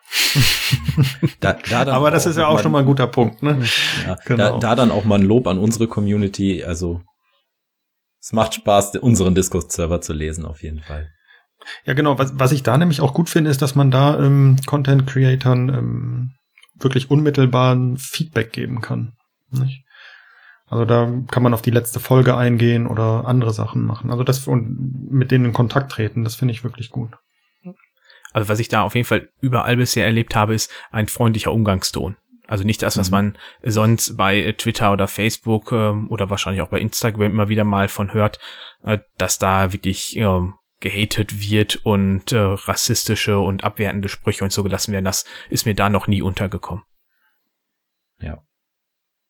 da, da Aber das ist ja auch schon mal ein guter Punkt, ne? Ja, genau. da, da dann auch mal ein Lob an unsere Community. Also es macht Spaß, unseren Discord-Server zu lesen, auf jeden Fall. Ja, genau. Was, was ich da nämlich auch gut finde, ist, dass man da ähm, Content-Creatern ähm, wirklich unmittelbaren Feedback geben kann. Nicht? Also da kann man auf die letzte Folge eingehen oder andere Sachen machen. Also das und mit denen in Kontakt treten, das finde ich wirklich gut also was ich da auf jeden Fall überall bisher erlebt habe, ist ein freundlicher Umgangston. Also nicht das, was mhm. man sonst bei Twitter oder Facebook ähm, oder wahrscheinlich auch bei Instagram immer wieder mal von hört, äh, dass da wirklich äh, gehatet wird und äh, rassistische und abwertende Sprüche und so gelassen werden. Das ist mir da noch nie untergekommen. Ja.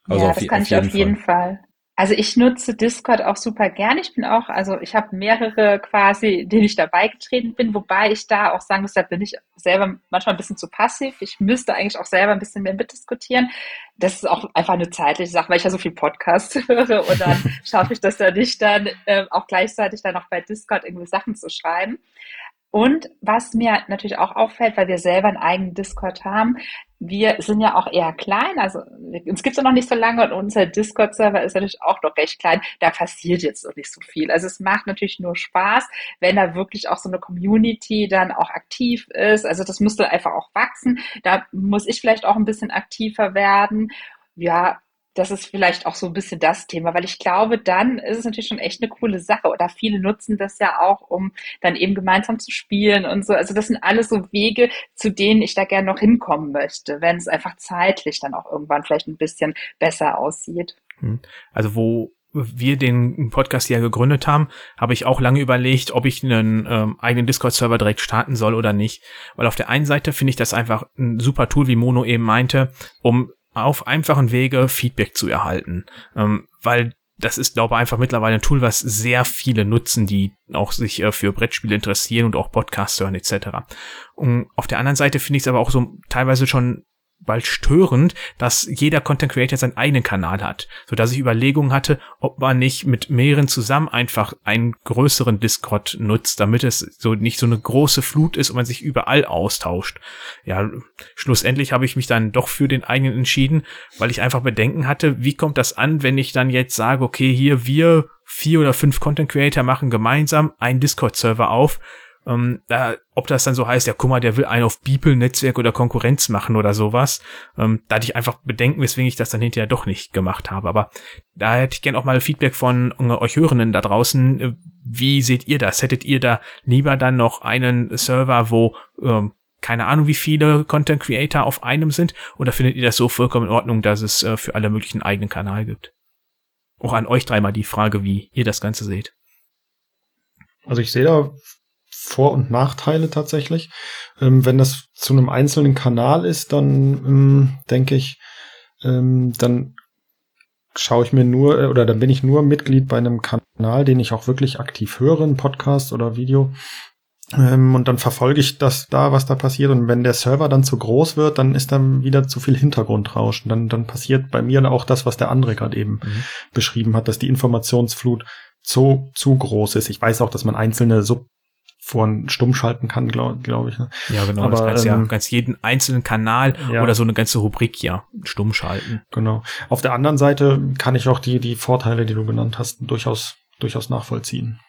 Also ja, das kann ich auf jeden Fall. Fall Also ich nutze Discord auch super gern. Ich bin auch, also ich habe mehrere quasi, denen ich dabei getreten bin, wobei ich da auch sagen muss, da bin ich selber manchmal ein bisschen zu passiv. Ich müsste eigentlich auch selber ein bisschen mehr mitdiskutieren. Das ist auch einfach eine zeitliche Sache, weil ich ja so viel Podcast höre und dann schaffe ich das da nicht dann äh, auch gleichzeitig dann noch bei Discord irgendwie Sachen zu schreiben. Und was mir natürlich auch auffällt, weil wir selber einen eigenen Discord haben, wir sind ja auch eher klein, also uns gibt es ja noch nicht so lange und unser Discord-Server ist natürlich auch noch recht klein. Da passiert jetzt noch nicht so viel. Also es macht natürlich nur Spaß, wenn da wirklich auch so eine Community dann auch aktiv ist. Also das müsste einfach auch wachsen. Da muss ich vielleicht auch ein bisschen aktiver werden. Ja, das ist vielleicht auch so ein bisschen das Thema, weil ich glaube, dann ist es natürlich schon echt eine coole Sache. Oder viele nutzen das ja auch, um dann eben gemeinsam zu spielen und so. Also das sind alles so Wege, zu denen ich da gerne noch hinkommen möchte, wenn es einfach zeitlich dann auch irgendwann vielleicht ein bisschen besser aussieht. Hm. Also wo wir den Podcast ja gegründet haben, habe ich auch lange überlegt, ob ich einen ähm, eigenen Discord-Server direkt starten soll oder nicht. Weil auf der einen Seite finde ich das einfach ein super Tool, wie Mono eben meinte, um auf einfachen Wege Feedback zu erhalten. Ähm, weil das ist, glaube ich, einfach mittlerweile ein Tool, was sehr viele nutzen, die auch sich äh, für Brettspiele interessieren und auch Podcasts hören etc. Und auf der anderen Seite finde ich es aber auch so teilweise schon bald störend, dass jeder Content Creator seinen eigenen Kanal hat, so dass ich Überlegungen hatte, ob man nicht mit mehreren zusammen einfach einen größeren Discord nutzt, damit es so nicht so eine große Flut ist und man sich überall austauscht. Ja, schlussendlich habe ich mich dann doch für den eigenen entschieden, weil ich einfach Bedenken hatte, wie kommt das an, wenn ich dann jetzt sage, okay, hier wir vier oder fünf Content Creator machen gemeinsam einen Discord Server auf ähm, da, ob das dann so heißt, ja, guck mal, der will einen auf Beeple-Netzwerk oder Konkurrenz machen oder sowas. Ähm, da hatte ich einfach Bedenken, weswegen ich das dann hinterher doch nicht gemacht habe. Aber da hätte ich gern auch mal Feedback von euch Hörenden da draußen. Äh, wie seht ihr das? Hättet ihr da lieber dann noch einen Server, wo ähm, keine Ahnung, wie viele Content Creator auf einem sind? Oder findet ihr das so vollkommen in Ordnung, dass es äh, für alle möglichen eigenen Kanal gibt? Auch an euch dreimal die Frage, wie ihr das Ganze seht. Also ich sehe da vor- und Nachteile tatsächlich. Ähm, wenn das zu einem einzelnen Kanal ist, dann ähm, denke ich, ähm, dann schaue ich mir nur äh, oder dann bin ich nur Mitglied bei einem Kanal, den ich auch wirklich aktiv höre, ein Podcast oder Video. Ähm, und dann verfolge ich das da, was da passiert. Und wenn der Server dann zu groß wird, dann ist dann wieder zu viel Hintergrundrauschen. Dann, dann passiert bei mir auch das, was der andere gerade eben mhm. beschrieben hat, dass die Informationsflut zu, zu groß ist. Ich weiß auch, dass man einzelne Sub vorn stumm schalten kann, glaube glaub ich. Ne? Ja, genau. Aber, das kannst ähm, ja ganz jeden einzelnen Kanal ja. oder so eine ganze Rubrik ja stumm schalten. Genau. Auf der anderen Seite kann ich auch die, die Vorteile, die du genannt hast, durchaus, durchaus nachvollziehen.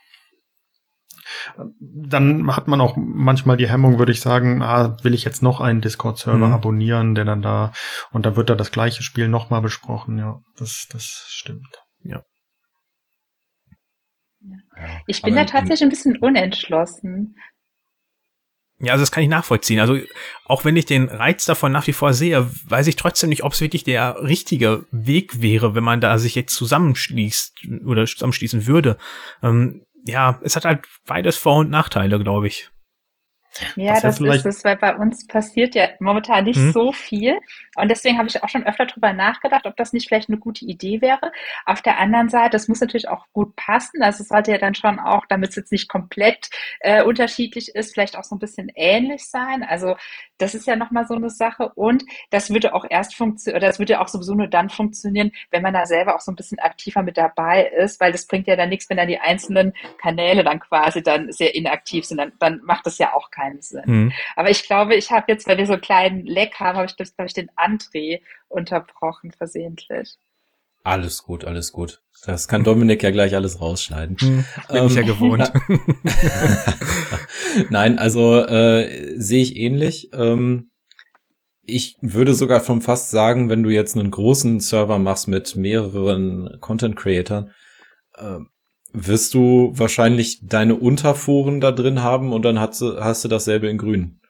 Dann hat man auch manchmal die Hemmung, würde ich sagen, ah, will ich jetzt noch einen Discord-Server mhm. abonnieren, der dann da, und da wird da das gleiche Spiel nochmal besprochen. Ja, das, das stimmt. Ja. Ich bin da tatsächlich ein bisschen unentschlossen. Ja, also das kann ich nachvollziehen. Also auch wenn ich den Reiz davon nach wie vor sehe, weiß ich trotzdem nicht, ob es wirklich der richtige Weg wäre, wenn man da sich jetzt zusammenschließt oder zusammenschließen würde. Ähm, ja, es hat halt beides Vor- und Nachteile, glaube ich. Ja, das ist es, weil bei uns passiert ja momentan nicht hm. so viel. Und deswegen habe ich auch schon öfter drüber nachgedacht, ob das nicht vielleicht eine gute Idee wäre. Auf der anderen Seite, das muss natürlich auch gut passen. Also es sollte ja dann schon auch, damit es jetzt nicht komplett äh, unterschiedlich ist, vielleicht auch so ein bisschen ähnlich sein. Also das ist ja nochmal so eine Sache. Und das würde auch erst funktionieren, oder das würde ja auch sowieso nur dann funktionieren, wenn man da selber auch so ein bisschen aktiver mit dabei ist, weil das bringt ja dann nichts, wenn dann die einzelnen Kanäle dann quasi dann sehr inaktiv sind. Dann, dann macht das ja auch keinen keinen Sinn. Mhm. Aber ich glaube, ich habe jetzt, weil wir so einen kleinen Leck haben, habe ich, glaube ich, den André unterbrochen versehentlich. Alles gut, alles gut. Das kann Dominik ja gleich alles rausschneiden. Hm, bin ähm, ich ja ähm, gewohnt. Nein, also äh, sehe ich ähnlich. Ähm, ich würde sogar vom fast sagen, wenn du jetzt einen großen Server machst mit mehreren Content Creatern, äh, wirst du wahrscheinlich deine Unterforen da drin haben und dann hast du, hast du dasselbe in grün.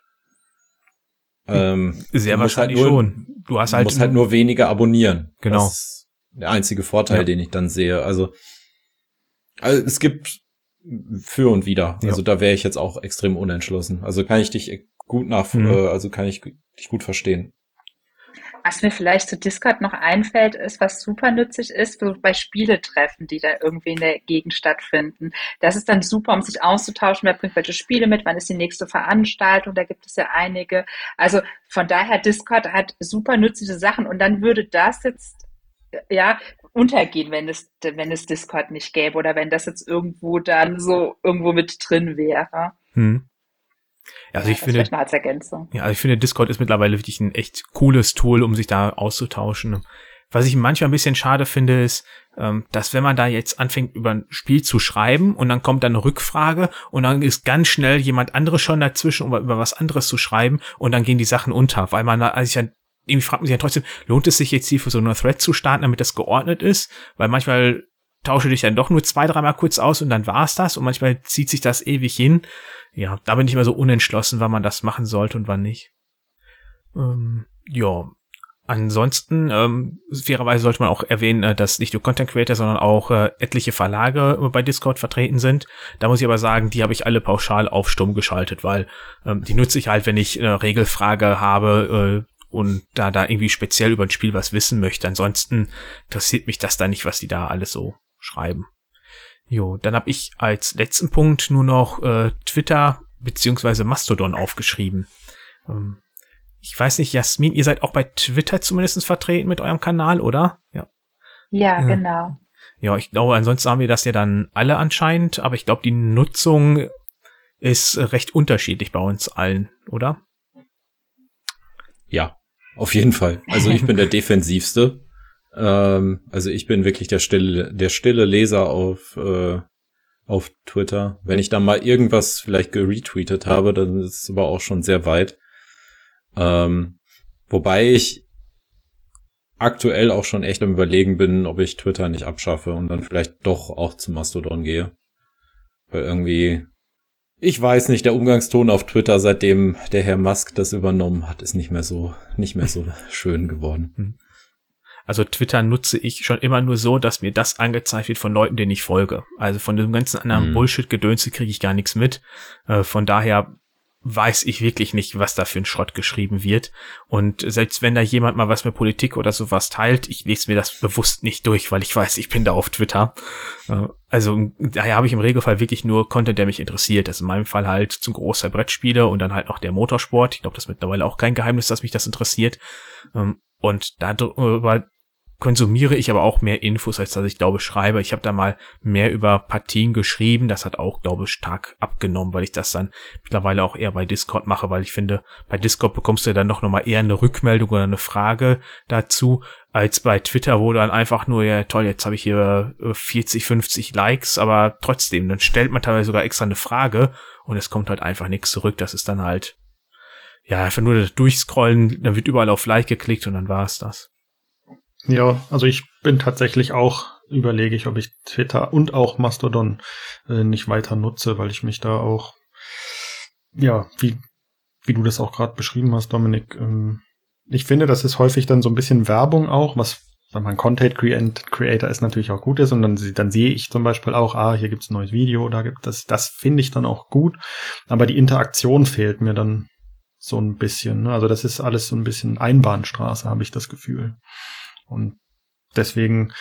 Ähm, Sehr wahrscheinlich halt nur, schon. Du hast halt, musst halt nur weniger abonnieren. Genau. Das ist der einzige Vorteil, ja. den ich dann sehe. Also, also es gibt für und wieder. Ja. Also da wäre ich jetzt auch extrem unentschlossen. Also kann ich dich gut nach, mhm. äh, also kann ich dich gut verstehen. Was mir vielleicht zu Discord noch einfällt, ist, was super nützlich ist, so bei Spieletreffen, die da irgendwie in der Gegend stattfinden. Das ist dann super, um sich auszutauschen, wer bringt welche Spiele mit, wann ist die nächste Veranstaltung, da gibt es ja einige. Also von daher, Discord hat super nützliche Sachen und dann würde das jetzt ja, untergehen, wenn es, wenn es Discord nicht gäbe oder wenn das jetzt irgendwo dann so irgendwo mit drin wäre. Hm. Ja, also ich finde, als Ergänzung. ja, also ich finde, Discord ist mittlerweile wirklich ein echt cooles Tool, um sich da auszutauschen. Was ich manchmal ein bisschen schade finde, ist, ähm, dass wenn man da jetzt anfängt, über ein Spiel zu schreiben und dann kommt dann eine Rückfrage und dann ist ganz schnell jemand anderes schon dazwischen, um über was anderes zu schreiben und dann gehen die Sachen unter, weil man da, also ich ja, irgendwie fragt man sich ja trotzdem, lohnt es sich jetzt hier für so eine Thread zu starten, damit das geordnet ist? Weil manchmal tausche dich dann doch nur zwei, dreimal kurz aus und dann war's das und manchmal zieht sich das ewig hin ja, da bin ich immer so unentschlossen, wann man das machen sollte und wann nicht. Ähm, ja, Ansonsten, ähm, fairerweise sollte man auch erwähnen, äh, dass nicht nur Content Creator, sondern auch äh, etliche Verlage bei Discord vertreten sind. Da muss ich aber sagen, die habe ich alle pauschal auf stumm geschaltet, weil ähm, die nutze ich halt, wenn ich eine Regelfrage habe äh, und da da irgendwie speziell über ein Spiel was wissen möchte. Ansonsten interessiert mich das da nicht, was die da alles so schreiben. Jo, dann habe ich als letzten Punkt nur noch äh, Twitter beziehungsweise Mastodon aufgeschrieben. Ähm, ich weiß nicht, Jasmin, ihr seid auch bei Twitter zumindest vertreten mit eurem Kanal, oder? Ja. Ja, äh, genau. Ja, ich glaube, ansonsten haben wir das ja dann alle anscheinend, aber ich glaube, die Nutzung ist recht unterschiedlich bei uns allen, oder? Ja, auf jeden Fall. Also ich bin der defensivste. Ähm, also ich bin wirklich der stille, der stille Leser auf, äh, auf Twitter. Wenn ich da mal irgendwas vielleicht geretweetet habe, dann ist es aber auch schon sehr weit. Ähm, wobei ich aktuell auch schon echt am überlegen bin, ob ich Twitter nicht abschaffe und dann vielleicht doch auch zu Mastodon gehe. Weil irgendwie, ich weiß nicht, der Umgangston auf Twitter, seitdem der Herr Musk das übernommen hat, ist nicht mehr so, nicht mehr so schön geworden. Also Twitter nutze ich schon immer nur so, dass mir das angezeigt wird von Leuten, denen ich folge. Also von dem ganzen anderen mhm. Bullshit-Gedönse kriege ich gar nichts mit. Äh, von daher weiß ich wirklich nicht, was da für ein Schrott geschrieben wird. Und selbst wenn da jemand mal was mit Politik oder sowas teilt, ich lese mir das bewusst nicht durch, weil ich weiß, ich bin da auf Twitter. Äh, also daher habe ich im Regelfall wirklich nur Content, der mich interessiert. Das ist in meinem Fall halt zum Großteil Brettspiele und dann halt noch der Motorsport. Ich glaube, das ist mittlerweile auch kein Geheimnis, dass mich das interessiert. Ähm, und darüber konsumiere ich aber auch mehr Infos, als dass ich glaube schreibe. Ich habe da mal mehr über Partien geschrieben. Das hat auch, glaube ich, stark abgenommen, weil ich das dann mittlerweile auch eher bei Discord mache, weil ich finde, bei Discord bekommst du dann noch mal eher eine Rückmeldung oder eine Frage dazu, als bei Twitter, wo dann einfach nur, ja toll, jetzt habe ich hier 40, äh, 50 Likes, aber trotzdem, dann stellt man teilweise sogar extra eine Frage und es kommt halt einfach nichts zurück. Das ist dann halt, ja, einfach nur durchscrollen, dann wird überall auf Like geklickt und dann war es das. Ja, also ich bin tatsächlich auch, überlege ich, ob ich Twitter und auch Mastodon äh, nicht weiter nutze, weil ich mich da auch, ja, wie, wie du das auch gerade beschrieben hast, Dominik, ähm, ich finde, das ist häufig dann so ein bisschen Werbung auch, was wenn man Content Creator ist natürlich auch gut ist und dann, dann sehe ich zum Beispiel auch, ah, hier gibt's ein neues Video, da gibt das, das finde ich dann auch gut, aber die Interaktion fehlt mir dann so ein bisschen. Ne? Also das ist alles so ein bisschen Einbahnstraße, habe ich das Gefühl. Und deswegen,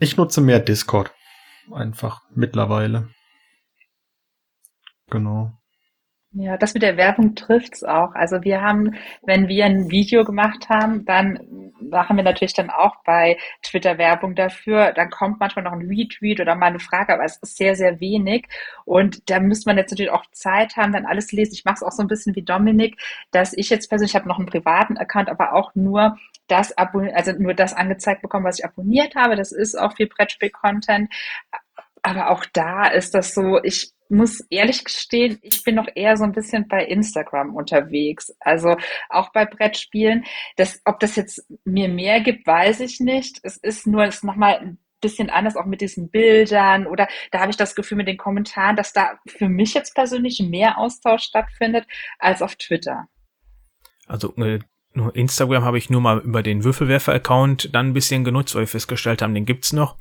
ich nutze mehr Discord. Einfach mittlerweile. Genau. Ja, das mit der Werbung trifft's auch. Also wir haben, wenn wir ein Video gemacht haben, dann machen wir natürlich dann auch bei Twitter Werbung dafür. Dann kommt manchmal noch ein Retweet oder mal eine Frage, aber es ist sehr, sehr wenig. Und da müsste man jetzt natürlich auch Zeit haben, dann alles lesen. Ich mache es auch so ein bisschen wie Dominik, dass ich jetzt persönlich, ich habe noch einen privaten Account, aber auch nur das also nur das angezeigt bekommen, was ich abonniert habe. Das ist auch viel Brettspiel-Content. Aber auch da ist das so, ich muss ehrlich gestehen, ich bin noch eher so ein bisschen bei Instagram unterwegs. Also auch bei Brettspielen. Das, ob das jetzt mir mehr gibt, weiß ich nicht. Es ist nur, es ist nochmal ein bisschen anders, auch mit diesen Bildern oder da habe ich das Gefühl mit den Kommentaren, dass da für mich jetzt persönlich mehr Austausch stattfindet als auf Twitter. Also äh, Instagram habe ich nur mal über den Würfelwerfer-Account dann ein bisschen genutzt, weil wir festgestellt haben, den gibt's noch.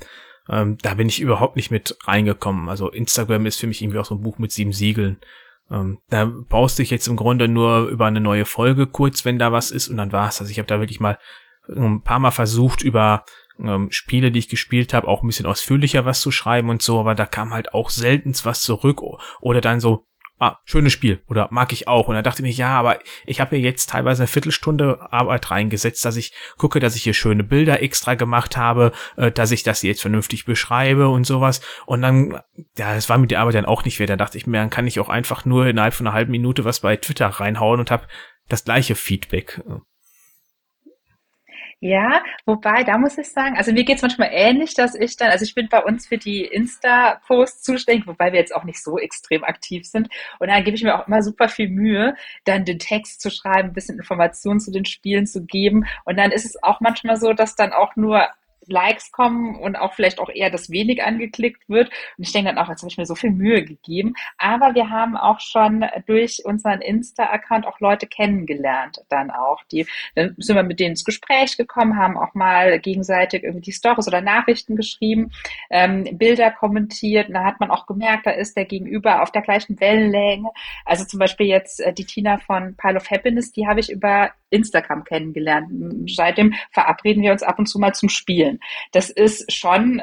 Ähm, da bin ich überhaupt nicht mit reingekommen. Also Instagram ist für mich irgendwie auch so ein Buch mit sieben Siegeln. Ähm, da du dich jetzt im Grunde nur über eine neue Folge kurz, wenn da was ist und dann war's. Also ich habe da wirklich mal ein paar Mal versucht, über ähm, Spiele, die ich gespielt habe, auch ein bisschen ausführlicher was zu schreiben und so, aber da kam halt auch seltenst was zurück oder dann so, ah, schönes Spiel oder mag ich auch. Und dann dachte ich mir, ja, aber ich habe hier jetzt teilweise eine Viertelstunde Arbeit reingesetzt, dass ich gucke, dass ich hier schöne Bilder extra gemacht habe, äh, dass ich das jetzt vernünftig beschreibe und sowas. Und dann, ja, das war mir die Arbeit dann auch nicht wert. Da dachte ich mir, dann kann ich auch einfach nur innerhalb von einer halben Minute was bei Twitter reinhauen und habe das gleiche Feedback. Ja, wobei, da muss ich sagen, also mir geht's manchmal ähnlich, dass ich dann, also ich bin bei uns für die Insta-Posts zuständig, wobei wir jetzt auch nicht so extrem aktiv sind. Und dann gebe ich mir auch immer super viel Mühe, dann den Text zu schreiben, ein bisschen Informationen zu den Spielen zu geben. Und dann ist es auch manchmal so, dass dann auch nur Likes kommen und auch vielleicht auch eher das wenig angeklickt wird. Und ich denke dann auch, jetzt habe ich mir so viel Mühe gegeben. Aber wir haben auch schon durch unseren Insta-Account auch Leute kennengelernt dann auch. Die, dann sind wir mit denen ins Gespräch gekommen, haben auch mal gegenseitig irgendwie die Stories oder Nachrichten geschrieben, ähm, Bilder kommentiert. Und da hat man auch gemerkt, da ist der Gegenüber auf der gleichen Wellenlänge. Also zum Beispiel jetzt äh, die Tina von Pile of Happiness, die habe ich über Instagram kennengelernt. Seitdem verabreden wir uns ab und zu mal zum Spielen. Das ist schon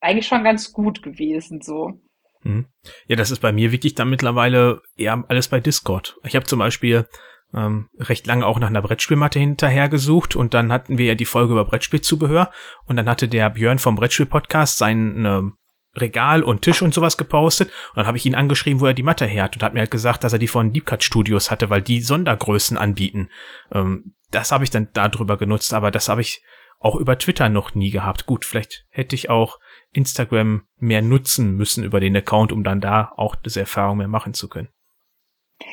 eigentlich schon ganz gut gewesen so. Mhm. Ja, das ist bei mir wirklich dann mittlerweile eher alles bei Discord. Ich habe zum Beispiel ähm, recht lange auch nach einer Brettspielmatte hinterher gesucht und dann hatten wir ja die Folge über Brettspielzubehör und dann hatte der Björn vom Brettspiel-Podcast sein ähm, Regal und Tisch und sowas gepostet und dann habe ich ihn angeschrieben, wo er die Matte her hat und hat mir halt gesagt, dass er die von Deep Cut Studios hatte, weil die Sondergrößen anbieten. Ähm, das habe ich dann darüber genutzt, aber das habe ich auch über Twitter noch nie gehabt. Gut, vielleicht hätte ich auch Instagram mehr nutzen müssen über den Account, um dann da auch diese Erfahrung mehr machen zu können.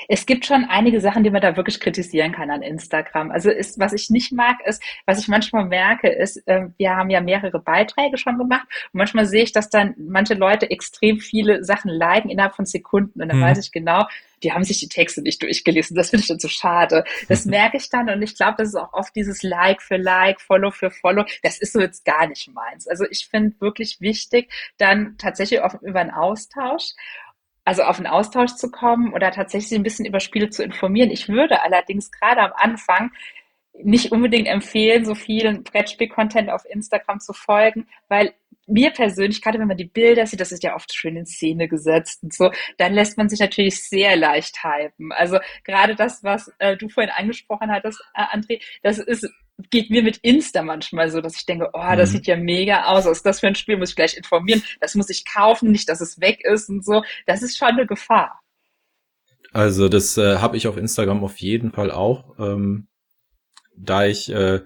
Es gibt schon einige Sachen, die man da wirklich kritisieren kann an Instagram. Also ist, was ich nicht mag, ist, was ich manchmal merke, ist, äh, wir haben ja mehrere Beiträge schon gemacht und manchmal sehe ich, dass dann manche Leute extrem viele Sachen liken innerhalb von Sekunden und dann mhm. weiß ich genau, die haben sich die Texte nicht durchgelesen. Das finde ich dann so schade. Das merke ich dann und ich glaube, das ist auch oft dieses Like für Like, Follow für Follow. Das ist so jetzt gar nicht meins. Also ich finde wirklich wichtig, dann tatsächlich offen über einen Austausch also auf einen Austausch zu kommen oder tatsächlich ein bisschen über Spiele zu informieren. Ich würde allerdings gerade am Anfang nicht unbedingt empfehlen, so vielen Brettspiel-Content auf Instagram zu folgen, weil mir persönlich, gerade wenn man die Bilder sieht, das ist ja oft schön in Szene gesetzt und so, dann lässt man sich natürlich sehr leicht hypen. Also gerade das, was äh, du vorhin angesprochen hattest, äh, André, das ist geht mir mit Insta manchmal so, dass ich denke, oh, das mhm. sieht ja mega aus. Was ist das für ein Spiel? Muss ich gleich informieren. Das muss ich kaufen, nicht, dass es weg ist und so. Das ist schon eine Gefahr. Also das äh, habe ich auf Instagram auf jeden Fall auch. Ähm, da ich äh,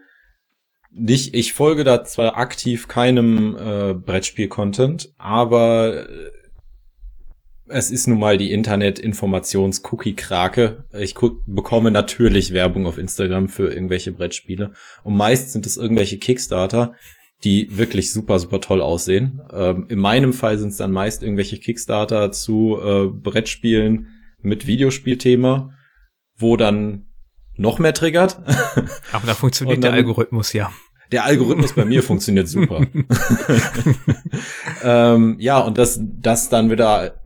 nicht, ich folge da zwar aktiv keinem äh, Brettspiel-Content, aber äh, es ist nun mal die Internet-Informations-Cookie-Krake. Ich bekomme natürlich Werbung auf Instagram für irgendwelche Brettspiele. Und meist sind es irgendwelche Kickstarter, die wirklich super, super toll aussehen. Ähm, in meinem Fall sind es dann meist irgendwelche Kickstarter zu äh, Brettspielen mit Videospielthema, wo dann noch mehr triggert. Aber da funktioniert dann, der Algorithmus ja. Der Algorithmus bei mir funktioniert super. ähm, ja, und das, das dann wieder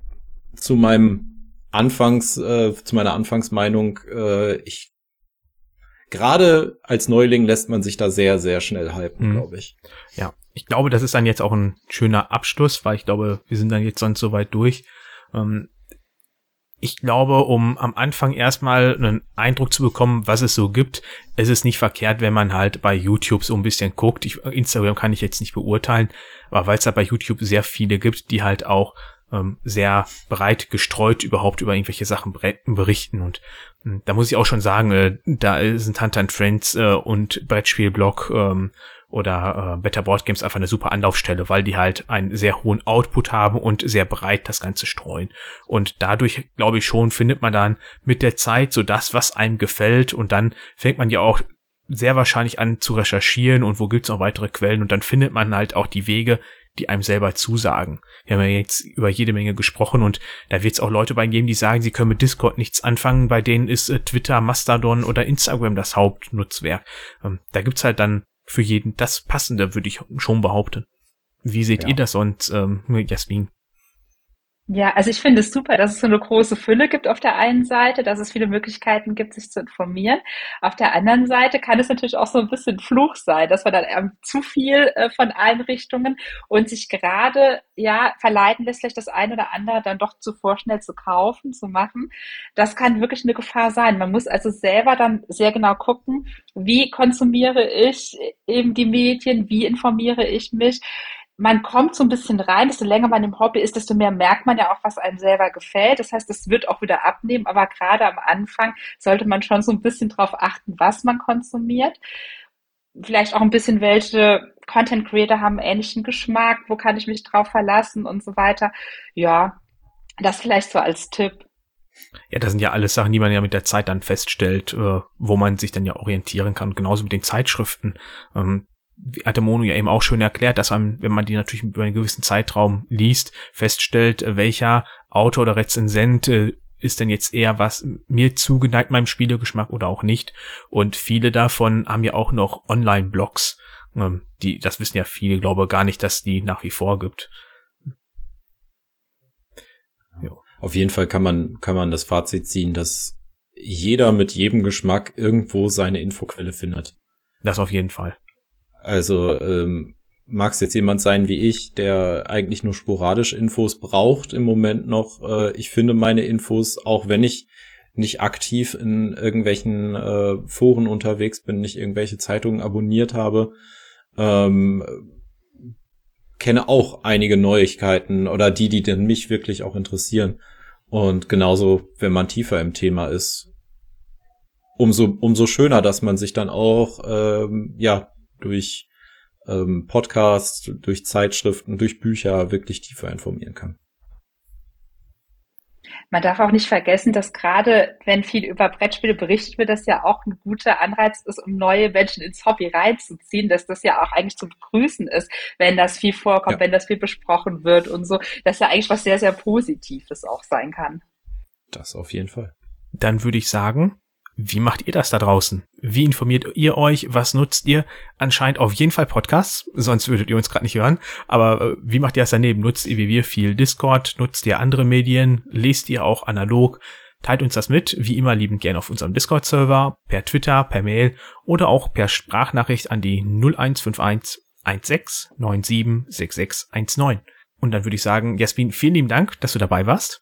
zu meinem Anfangs, äh, zu meiner Anfangsmeinung, äh, ich gerade als Neuling lässt man sich da sehr, sehr schnell hypen, mhm. glaube ich. Ja, ich glaube, das ist dann jetzt auch ein schöner Abschluss, weil ich glaube, wir sind dann jetzt sonst soweit durch. Ähm, ich glaube, um am Anfang erstmal einen Eindruck zu bekommen, was es so gibt, ist es nicht verkehrt, wenn man halt bei YouTube so ein bisschen guckt. Ich, Instagram kann ich jetzt nicht beurteilen, aber weil es da bei YouTube sehr viele gibt, die halt auch ähm, sehr breit gestreut überhaupt über irgendwelche Sachen berichten. Und äh, da muss ich auch schon sagen, äh, da sind Hunter and Friends äh, und Brettspielblog ähm, oder äh, Better Board Games einfach eine super Anlaufstelle, weil die halt einen sehr hohen Output haben und sehr breit das Ganze streuen. Und dadurch, glaube ich schon, findet man dann mit der Zeit so das, was einem gefällt und dann fängt man ja auch sehr wahrscheinlich an zu recherchieren und wo gibt's noch weitere Quellen und dann findet man halt auch die Wege, die einem selber zusagen. Wir haben ja jetzt über jede Menge gesprochen und da wird es auch Leute bei geben, die sagen, sie können mit Discord nichts anfangen, bei denen ist äh, Twitter, Mastodon oder Instagram das Hauptnutzwerk. Ähm, da gibt's halt dann für jeden das Passende, würde ich schon behaupten. Wie seht ja. ihr das und ähm, Jasmin? Ja, also ich finde es super, dass es so eine große Fülle gibt auf der einen Seite, dass es viele Möglichkeiten gibt, sich zu informieren. Auf der anderen Seite kann es natürlich auch so ein bisschen Fluch sein, dass man dann ähm, zu viel äh, von allen Richtungen und sich gerade ja verleiten lässt, vielleicht das eine oder andere dann doch zu vorschnell zu kaufen, zu machen. Das kann wirklich eine Gefahr sein. Man muss also selber dann sehr genau gucken, wie konsumiere ich eben die Medien, wie informiere ich mich man kommt so ein bisschen rein, desto länger man im Hobby ist, desto mehr merkt man ja auch, was einem selber gefällt. Das heißt, es wird auch wieder abnehmen, aber gerade am Anfang sollte man schon so ein bisschen drauf achten, was man konsumiert. Vielleicht auch ein bisschen, welche Content Creator haben ähnlichen Geschmack, wo kann ich mich drauf verlassen und so weiter. Ja, das vielleicht so als Tipp. Ja, das sind ja alles Sachen, die man ja mit der Zeit dann feststellt, äh, wo man sich dann ja orientieren kann. Genauso mit den Zeitschriften. Ähm, hatte Mono ja eben auch schön erklärt, dass man, wenn man die natürlich über einen gewissen Zeitraum liest, feststellt, welcher Autor oder Rezensent äh, ist denn jetzt eher was mir zugeneigt meinem Spielegeschmack oder auch nicht. Und viele davon haben ja auch noch Online-Blogs. Ähm, die, das wissen ja viele, glaube gar nicht, dass die nach wie vor gibt. Jo. Auf jeden Fall kann man, kann man das Fazit ziehen, dass jeder mit jedem Geschmack irgendwo seine Infoquelle findet. Das auf jeden Fall. Also ähm, mag es jetzt jemand sein wie ich, der eigentlich nur sporadisch Infos braucht im Moment noch. Äh, ich finde meine Infos, auch wenn ich nicht aktiv in irgendwelchen äh, Foren unterwegs bin, nicht irgendwelche Zeitungen abonniert habe, ähm, kenne auch einige Neuigkeiten oder die, die denn mich wirklich auch interessieren. Und genauso, wenn man tiefer im Thema ist, umso, umso schöner, dass man sich dann auch, ähm, ja, durch ähm, Podcasts, durch Zeitschriften, durch Bücher wirklich tiefer informieren kann. Man darf auch nicht vergessen, dass gerade wenn viel über Brettspiele berichtet wird, das ja auch ein guter Anreiz ist, um neue Menschen ins Hobby reinzuziehen, dass das ja auch eigentlich zu begrüßen ist, wenn das viel vorkommt, ja. wenn das viel besprochen wird und so, dass ja eigentlich was sehr, sehr Positives auch sein kann. Das auf jeden Fall. Dann würde ich sagen, wie macht ihr das da draußen? Wie informiert ihr euch? Was nutzt ihr? Anscheinend auf jeden Fall Podcasts, sonst würdet ihr uns gerade nicht hören. Aber äh, wie macht ihr das daneben? Nutzt ihr wie wir viel Discord? Nutzt ihr andere Medien? Lest ihr auch analog? Teilt uns das mit, wie immer liebend gerne auf unserem Discord-Server, per Twitter, per Mail oder auch per Sprachnachricht an die 0151 16 97 6619. Und dann würde ich sagen, Jasmin, vielen lieben Dank, dass du dabei warst.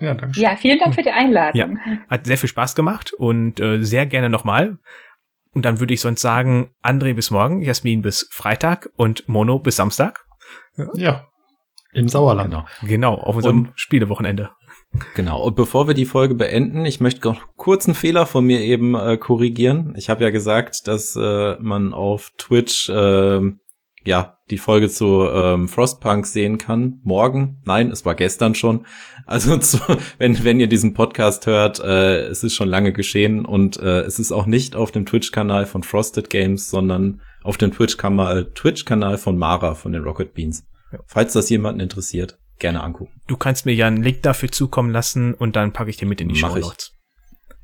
Ja, danke. Ja, vielen Dank für die Einladung. Ja, hat sehr viel Spaß gemacht und äh, sehr gerne nochmal. Und dann würde ich sonst sagen, André bis morgen, Jasmin bis Freitag und Mono bis Samstag. Ja, ja im Sauerland. Genau, genau auf unserem und, Spielewochenende. Genau, und bevor wir die Folge beenden, ich möchte noch kurz einen Fehler von mir eben äh, korrigieren. Ich habe ja gesagt, dass äh, man auf Twitch äh, ja, die Folge zu ähm, Frostpunk sehen kann. Morgen? Nein, es war gestern schon. Also zu, wenn, wenn ihr diesen Podcast hört, äh, es ist schon lange geschehen und äh, es ist auch nicht auf dem Twitch-Kanal von Frosted Games, sondern auf dem Twitch-Kanal Twitch -Kanal von Mara von den Rocket Beans. Ja. Falls das jemanden interessiert, gerne angucken. Du kannst mir ja einen Link dafür zukommen lassen und dann packe ich dir mit in die Show Notes.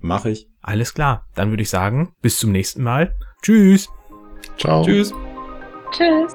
Mach ich. Alles klar. Dann würde ich sagen, bis zum nächsten Mal. Tschüss. Ciao. Tschüss. Tschüss.